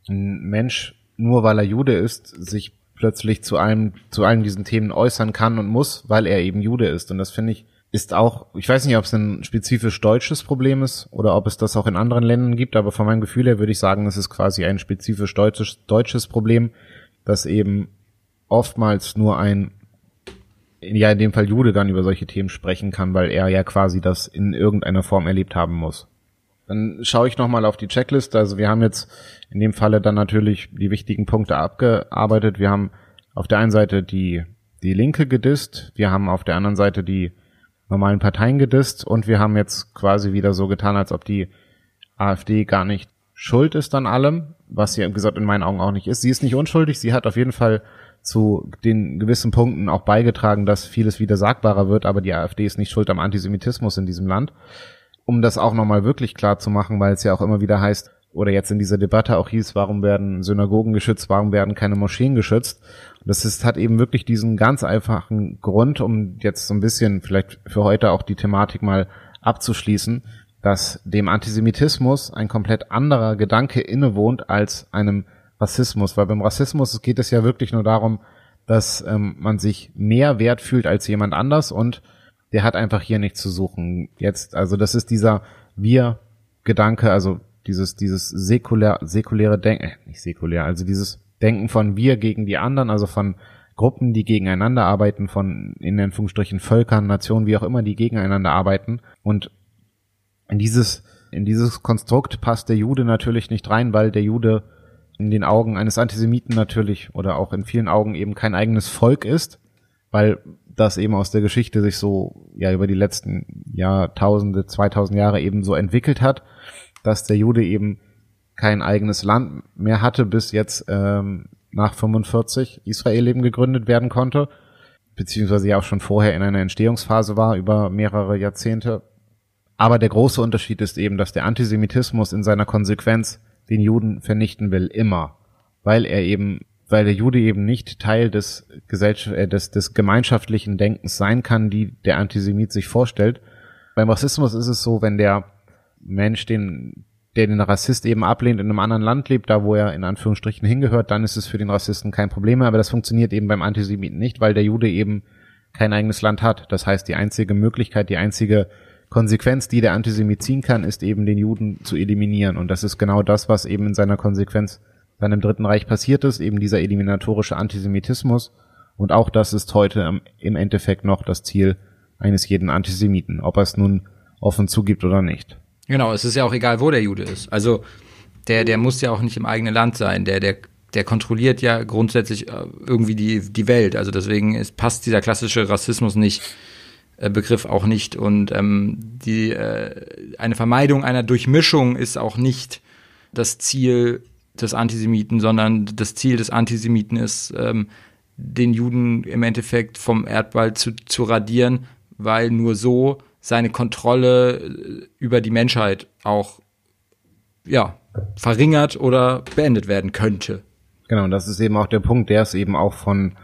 S2: ein Mensch, nur weil er Jude ist, sich plötzlich zu einem, zu allen diesen Themen äußern kann und muss, weil er eben Jude ist. Und das finde ich, ist auch, ich weiß nicht, ob es ein spezifisch deutsches Problem ist oder ob es das auch in anderen Ländern gibt, aber von meinem Gefühl her würde ich sagen, es ist quasi ein spezifisch deutsches, deutsches Problem, dass eben oftmals nur ein, ja in dem Fall Jude dann über solche Themen sprechen kann, weil er ja quasi das in irgendeiner Form erlebt haben muss. Dann schaue ich nochmal auf die Checkliste. Also wir haben jetzt in dem Falle dann natürlich die wichtigen Punkte abgearbeitet. Wir haben auf der einen Seite die, die Linke gedisst, wir haben auf der anderen Seite die normalen Parteien gedisst und wir haben jetzt quasi wieder so getan, als ob die AfD gar nicht schuld ist an allem, was sie, gesagt, in meinen Augen auch nicht ist. Sie ist nicht unschuldig, sie hat auf jeden Fall zu den gewissen Punkten auch beigetragen, dass vieles wieder sagbarer wird, aber die AfD ist nicht schuld am Antisemitismus in diesem Land um das auch nochmal wirklich klar zu machen, weil es ja auch immer wieder heißt, oder jetzt in dieser Debatte auch hieß, warum werden Synagogen geschützt, warum werden keine Moscheen geschützt. Das ist, hat eben wirklich diesen ganz einfachen Grund, um jetzt so ein bisschen vielleicht für heute auch die Thematik mal abzuschließen, dass dem Antisemitismus ein komplett anderer Gedanke innewohnt als einem Rassismus. Weil beim Rassismus geht es ja wirklich nur darum, dass ähm, man sich mehr wert fühlt als jemand anders und der hat einfach hier nichts zu suchen. Jetzt, also das ist dieser Wir-Gedanke, also dieses, dieses säkulär, säkuläre Denken, äh, nicht säkulär, also dieses Denken von wir gegen die anderen, also von Gruppen, die gegeneinander arbeiten, von in Anführungsstrichen Völkern, Nationen, wie auch immer, die gegeneinander arbeiten. Und In dieses, in dieses Konstrukt passt der Jude natürlich nicht rein, weil der Jude in den Augen eines Antisemiten natürlich oder auch in vielen Augen eben kein eigenes Volk ist, weil das eben aus der Geschichte sich so ja über die letzten Jahrtausende, 2000 Jahre eben so entwickelt hat, dass der Jude eben kein eigenes Land mehr hatte, bis jetzt ähm, nach 45 Israel eben gegründet werden konnte, beziehungsweise ja auch schon vorher in einer Entstehungsphase war über mehrere Jahrzehnte. Aber der große Unterschied ist eben, dass der Antisemitismus in seiner Konsequenz den Juden vernichten will, immer, weil er eben, weil der Jude eben nicht Teil des, Gesellschaft, äh, des, des gemeinschaftlichen Denkens sein kann, die der Antisemit sich vorstellt. Beim Rassismus ist es so, wenn der Mensch den, der den Rassist eben ablehnt, in einem anderen Land lebt, da wo er in Anführungsstrichen hingehört, dann ist es für den Rassisten kein Problem mehr, aber das funktioniert eben beim Antisemiten nicht, weil der Jude eben kein eigenes Land hat. Das heißt, die einzige Möglichkeit, die einzige Konsequenz, die der Antisemit ziehen kann, ist eben den Juden zu eliminieren. Und das ist genau das, was eben in seiner Konsequenz dann im Dritten Reich passiert ist, eben dieser eliminatorische Antisemitismus. Und auch das ist heute im Endeffekt noch das Ziel eines jeden Antisemiten, ob er es nun offen zugibt oder nicht.
S3: Genau, es ist ja auch egal, wo der Jude ist. Also der, der muss ja auch nicht im eigenen Land sein. Der, der, der kontrolliert ja grundsätzlich äh, irgendwie die, die Welt. Also deswegen ist, passt dieser klassische Rassismus nicht äh, Begriff auch nicht. Und ähm, die, äh, eine Vermeidung einer Durchmischung ist auch nicht das Ziel des Antisemiten, sondern das Ziel des Antisemiten ist, ähm, den Juden im Endeffekt vom Erdball zu, zu radieren, weil nur so seine Kontrolle äh, über die Menschheit auch ja, verringert oder beendet werden könnte.
S2: Genau, und das ist eben auch der Punkt, der es eben auch von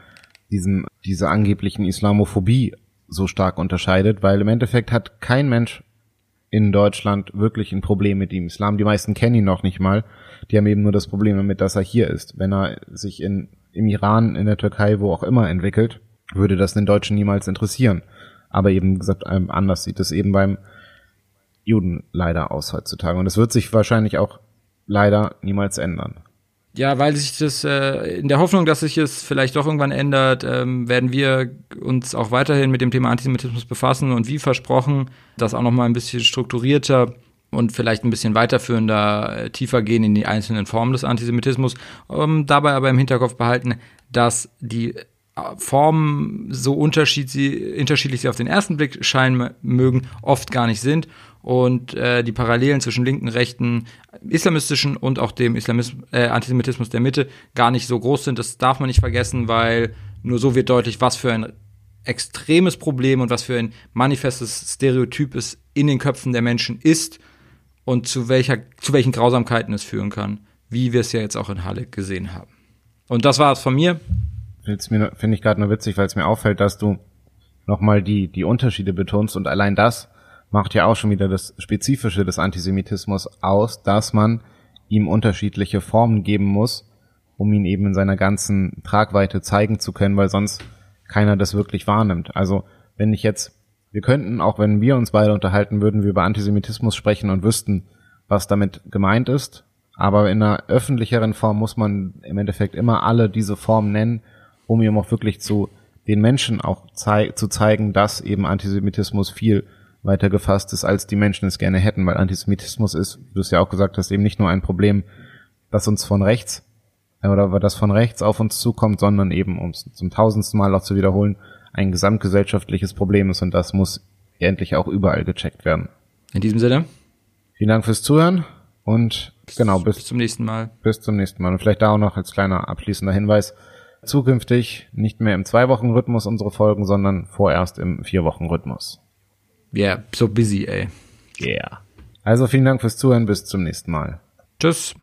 S2: diesem, dieser angeblichen Islamophobie so stark unterscheidet, weil im Endeffekt hat kein Mensch in Deutschland wirklich ein Problem mit dem Islam. Die meisten kennen ihn noch nicht mal. Die haben eben nur das Problem damit, dass er hier ist. Wenn er sich in, im Iran, in der Türkei, wo auch immer entwickelt, würde das den Deutschen niemals interessieren. Aber eben gesagt, anders sieht es eben beim Juden leider aus heutzutage. Und es wird sich wahrscheinlich auch leider niemals ändern.
S3: Ja, weil sich das, äh, in der Hoffnung, dass sich es vielleicht doch irgendwann ändert, ähm, werden wir uns auch weiterhin mit dem Thema Antisemitismus befassen und wie versprochen, das auch nochmal ein bisschen strukturierter und vielleicht ein bisschen weiterführender, äh, tiefer gehen in die einzelnen Formen des Antisemitismus, ähm, dabei aber im Hinterkopf behalten, dass die äh, Formen so unterschiedlich, unterschiedlich sie auf den ersten Blick scheinen mögen, oft gar nicht sind und äh, die Parallelen zwischen linken, rechten, islamistischen und auch dem Islamismus, äh, Antisemitismus der Mitte gar nicht so groß sind. Das darf man nicht vergessen, weil nur so wird deutlich, was für ein extremes Problem und was für ein manifestes Stereotyp es in den Köpfen der Menschen ist und zu welcher zu welchen Grausamkeiten es führen kann, wie wir es ja jetzt auch in Halle gesehen haben. Und das war es von mir.
S2: Finde ich gerade nur witzig, weil es mir auffällt, dass du nochmal die, die Unterschiede betonst und allein das macht ja auch schon wieder das Spezifische des Antisemitismus aus, dass man ihm unterschiedliche Formen geben muss, um ihn eben in seiner ganzen Tragweite zeigen zu können, weil sonst keiner das wirklich wahrnimmt. Also wenn ich jetzt, wir könnten, auch wenn wir uns beide unterhalten würden, wir über Antisemitismus sprechen und wüssten, was damit gemeint ist, aber in einer öffentlicheren Form muss man im Endeffekt immer alle diese Formen nennen, um ihm auch wirklich zu den Menschen auch zei zu zeigen, dass eben Antisemitismus viel weiter gefasst ist, als die Menschen es gerne hätten, weil Antisemitismus ist, du es ja auch gesagt hast, eben nicht nur ein Problem, das uns von rechts äh, oder das von rechts auf uns zukommt, sondern eben, um es zum tausendsten Mal auch zu wiederholen, ein gesamtgesellschaftliches Problem ist und das muss endlich auch überall gecheckt werden.
S3: In diesem Sinne.
S2: Vielen Dank fürs Zuhören und
S3: bis,
S2: genau bis,
S3: bis zum nächsten Mal.
S2: Bis zum nächsten Mal und vielleicht da auch noch als kleiner abschließender Hinweis zukünftig nicht mehr im Zwei-Wochen-Rhythmus unsere Folgen, sondern vorerst im Vier-Wochen-Rhythmus.
S3: Yeah, so busy, ey.
S2: Yeah. Also vielen Dank fürs Zuhören, bis zum nächsten Mal.
S3: Tschüss.